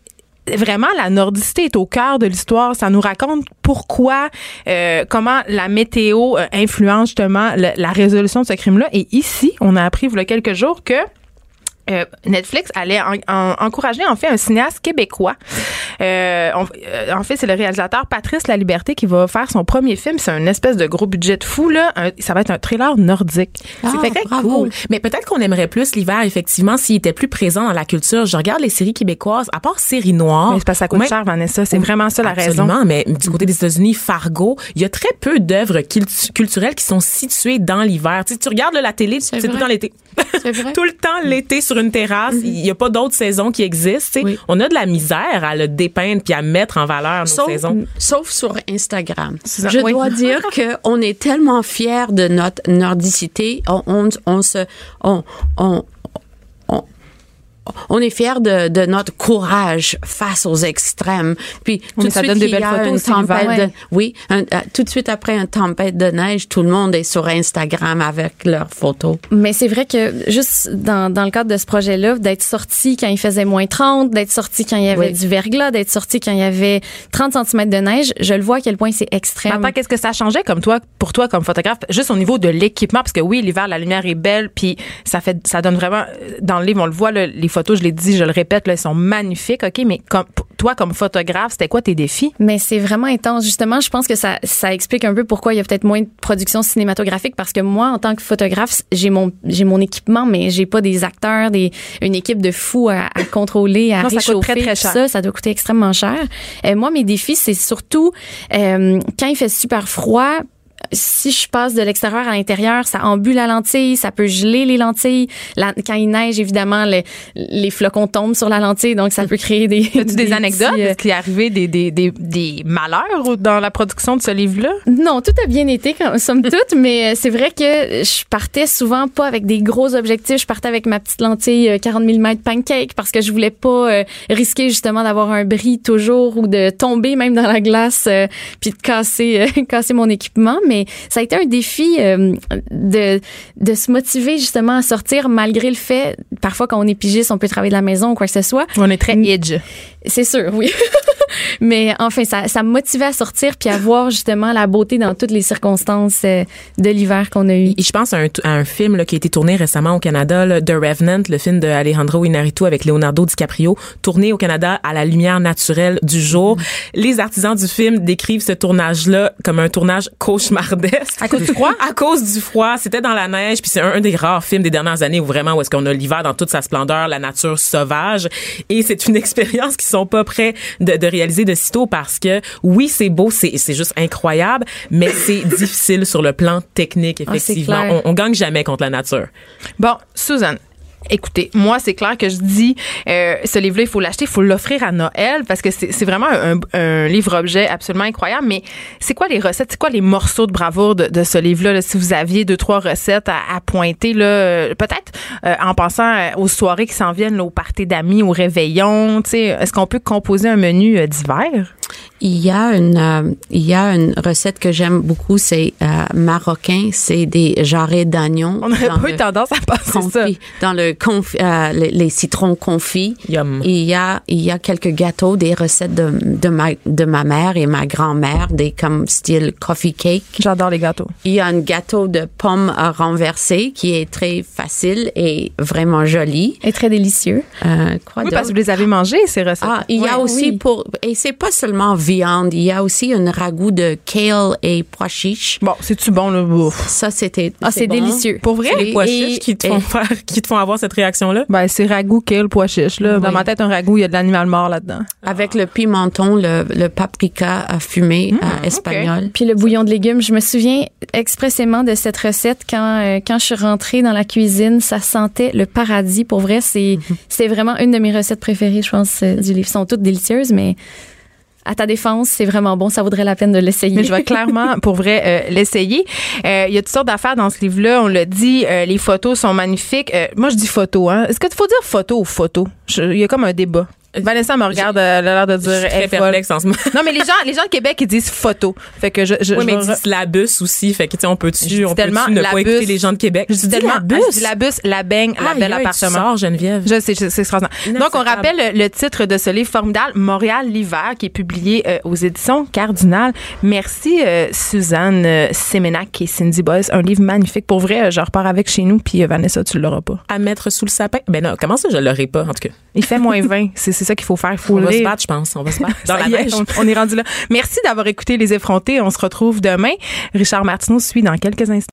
vraiment la nordicité est au cœur de l'histoire. Ça nous raconte pourquoi, euh, comment la météo euh, influence justement le- la résolution de ce crime-là. Et ici, on a appris il y a quelques jours que euh, Netflix allait en- en- encourager en fait un cinéaste québécois. Euh, on- euh, en fait, c'est le réalisateur Patrice La Liberté qui va faire son premier film. C'est un espèce de gros budget de fou là. Un- ça va être un thriller nordique. C'est très cool. Mais peut-être qu'on aimerait plus l'hiver, effectivement, s'il était plus présent dans la culture. Je regarde les séries québécoises, à part séries noires. Mais c'est parce que ça coûte même- cher, Vanessa. C'est vraiment ça la Absolument, raison. mais du côté des États-Unis, Fargo, il y a très peu d'œuvres cultu- culturelles qui sont situées dans l'hiver. Tu, sais, tu regardes là, la télé, c'est tout le temps l'été. tout le temps l'été sur une terrasse. Il n'y a pas d'autres saisons qui existent. On a de la misère à le dépeindre puis à mettre en valeur nos Sauf, saisons. sauf sur Instagram. Je oui. dois dire que on est tellement fiers de notre nordicité. On, on, on se, on, on, on, on est fiers de, de notre courage face aux extrêmes. Puis tout de suite des y a photos une tempête de, Ouais. oui, un- euh, tout de suite après une tempête de neige, tout le monde est sur Instagram avec leurs photos. Mais c'est vrai que juste dans, dans le cadre de ce projet-là, d'être sorti quand il faisait moins 30, d'être sorti quand il y avait Oui. du verglas, d'être sorti quand il y avait 30 cm de neige, je le vois à quel point c'est extrême. Attends, qu'est-ce que ça changeait comme toi, pour toi comme photographe, juste au niveau de l'équipement, parce que oui, l'hiver, la lumière est belle, puis ça fait, ça donne vraiment, dans le livre, on le voit, là, les photos, je l'ai dit, je le répète, là, elles sont magnifiques, ok, mais comme, toi, comme photographe, c'était quoi tes défis? Mais c'est vraiment intense. Justement, je pense que ça, ça explique un peu pourquoi il y a peut-être moins de production cinématographique parce que moi, en tant que photographe, j'ai mon, j'ai mon équipement, mais j'ai pas des acteurs, des, une équipe de fous à, à contrôler, à Non, ça coûte réchauffer. très, très cher. Ça, ça doit coûter extrêmement cher. Euh, moi, mes défis, c'est surtout euh, quand il fait super froid. Si je passe de l'extérieur à l'intérieur, ça embue la lentille, ça peut geler les lentilles. La- quand il neige, évidemment, le- les flocons tombent sur la lentille, donc ça peut créer des. As-tu des, anecdotes? petits, euh, Est-ce qu'il est arrivé des, des, des, des malheurs dans la production de ce livre-là? Non, tout a bien été, quand, somme toute, mais euh, c'est vrai que je partais souvent pas avec des gros objectifs. Je partais avec ma petite lentille euh, 40 mm pancake parce que je voulais pas euh, risquer justement d'avoir un bris toujours ou de tomber même dans la glace euh, puis de casser, euh, casser mon équipement. Mais ça a été un défi euh, de, de se motiver justement à sortir malgré le fait, parfois quand on est pigiste, on peut travailler de la maison ou quoi que ce soit. On est très edge. C'est sûr, oui. Mais enfin, ça, ça me motivait à sortir puis à voir justement la beauté dans toutes les circonstances euh, de l'hiver qu'on a eu. Et je pense à un, à un film là, qui a été tourné récemment au Canada, là, The Revenant, le film de Alejandro Inarritu avec Leonardo DiCaprio, tourné au Canada à la lumière naturelle du jour. Les artisans du film décrivent ce tournage-là comme un tournage cauchemardesque. À cause du froid? À cause du froid. C'était dans la neige, puis c'est un, un des rares films des dernières années où vraiment où est-ce qu'on a l'hiver dans toute sa splendeur, la nature sauvage. Et c'est une expérience qu'ils sont pas prêts de, de réalisé de sitôt parce que oui, c'est beau, c'est juste incroyable, mais c'est difficile sur le plan technique Ah, effectivement. on, on gagne jamais contre la nature. Bon, Suzanne. Écoutez, moi, c'est clair que je dis, euh, ce livre-là, il faut l'acheter, il faut l'offrir à Noël parce que c'est vraiment un, livre-objet absolument incroyable. Mais c'est quoi les recettes, c'est quoi les morceaux de bravoure de, de ce livre-là? là? si vous aviez deux, trois recettes à, à pointer, euh, peut-être euh, en pensant euh, aux soirées qui s'en viennent, aux parties d'amis, au réveillon, tu sais, est-ce qu'on peut composer un menu d'hiver? Il y a une, euh, il y a une recette que j'aime beaucoup, c'est euh, marocain, c'est des jarrets d'oignons. On aurait pas eu tendance à passer ça. confit, dans le confi, euh, les, les citrons confits. Yum. Il y a, il y a quelques gâteaux, des recettes de, de ma, de ma mère et ma grand-mère, des comme style coffee cake. J'adore les gâteaux. Il y a un gâteau de pommes renversées qui est très facile et vraiment joli. Et très délicieux. Oui, parce que vous les avez mangés, ces recettes. Ah, il y a Ouais. aussi Oui. pour et c'est pas seulement viande, il y a aussi un ragoût de kale et pois chiches. Bon, c'est-tu bon, le bouffe? Ça, c'était. Ah, c'est bon. délicieux. Pour vrai? Les pois Et- chiches qui te et- font faire, qui te font avoir cette réaction-là? Ben, c'est ragoût, kale, pois chiche, là. Dans ma tête, un ragoût, il y a de l'animal mort là-dedans. Avec le pimenton, le, le paprika fumé euh, espagnol. Puis le bouillon de légumes, je me souviens expressément de cette recette quand euh, quand je suis rentrée dans la cuisine, ça sentait le paradis. Pour vrai, c'est c'est vraiment une de mes recettes préférées, je pense, euh, du livre. Elles sont toutes délicieuses, mais à ta défense, c'est vraiment bon. Ça vaudrait la peine de l'essayer. Mais je vais clairement, pour vrai, euh, l'essayer. Euh, Il y a toutes sortes d'affaires dans ce livre-là. On l'a dit, euh, les photos sont magnifiques. Moi, je dis photo. Hein. Est-ce qu'il faut dire photo ou photo? Il y a comme un débat. Vanessa me regarde, euh, elle a l'air de dire... Je suis très perplexe en ce moment. Non, mais les gens, les gens de Québec, ils disent photo. Fait que je... je Oui, je mais ils disent la bus aussi. Fait que, tu sais, on peut-tu, on peut tellement ne la pas écouter les gens de Québec? Je dis tellement la bus. La bus, la beigne, la belle appartement. sors, Geneviève. Je sais, c'est extraordinaire. Donc, on rappelle le, titre de ce livre formidable, Montréal l'hiver, qui est publié euh, aux éditions Cardinal. Merci, euh, Suzanne Semenac et Cindy Boyce. Un livre magnifique. Pour vrai, je repars avec chez nous, puis Vanessa, tu l'auras pas. À mettre sous le sapin? Ben non, comment ça, je l'aurais pas, en tout cas? Il fait moins 20. C'est c'est ça qu'il faut faire. Il faut On va se battre, je pense. On va se battre. Dans la est, neige. on, on est rendu là. Merci d'avoir écouté Les Effrontés. On se retrouve demain. Richard Martineau suit dans quelques instants.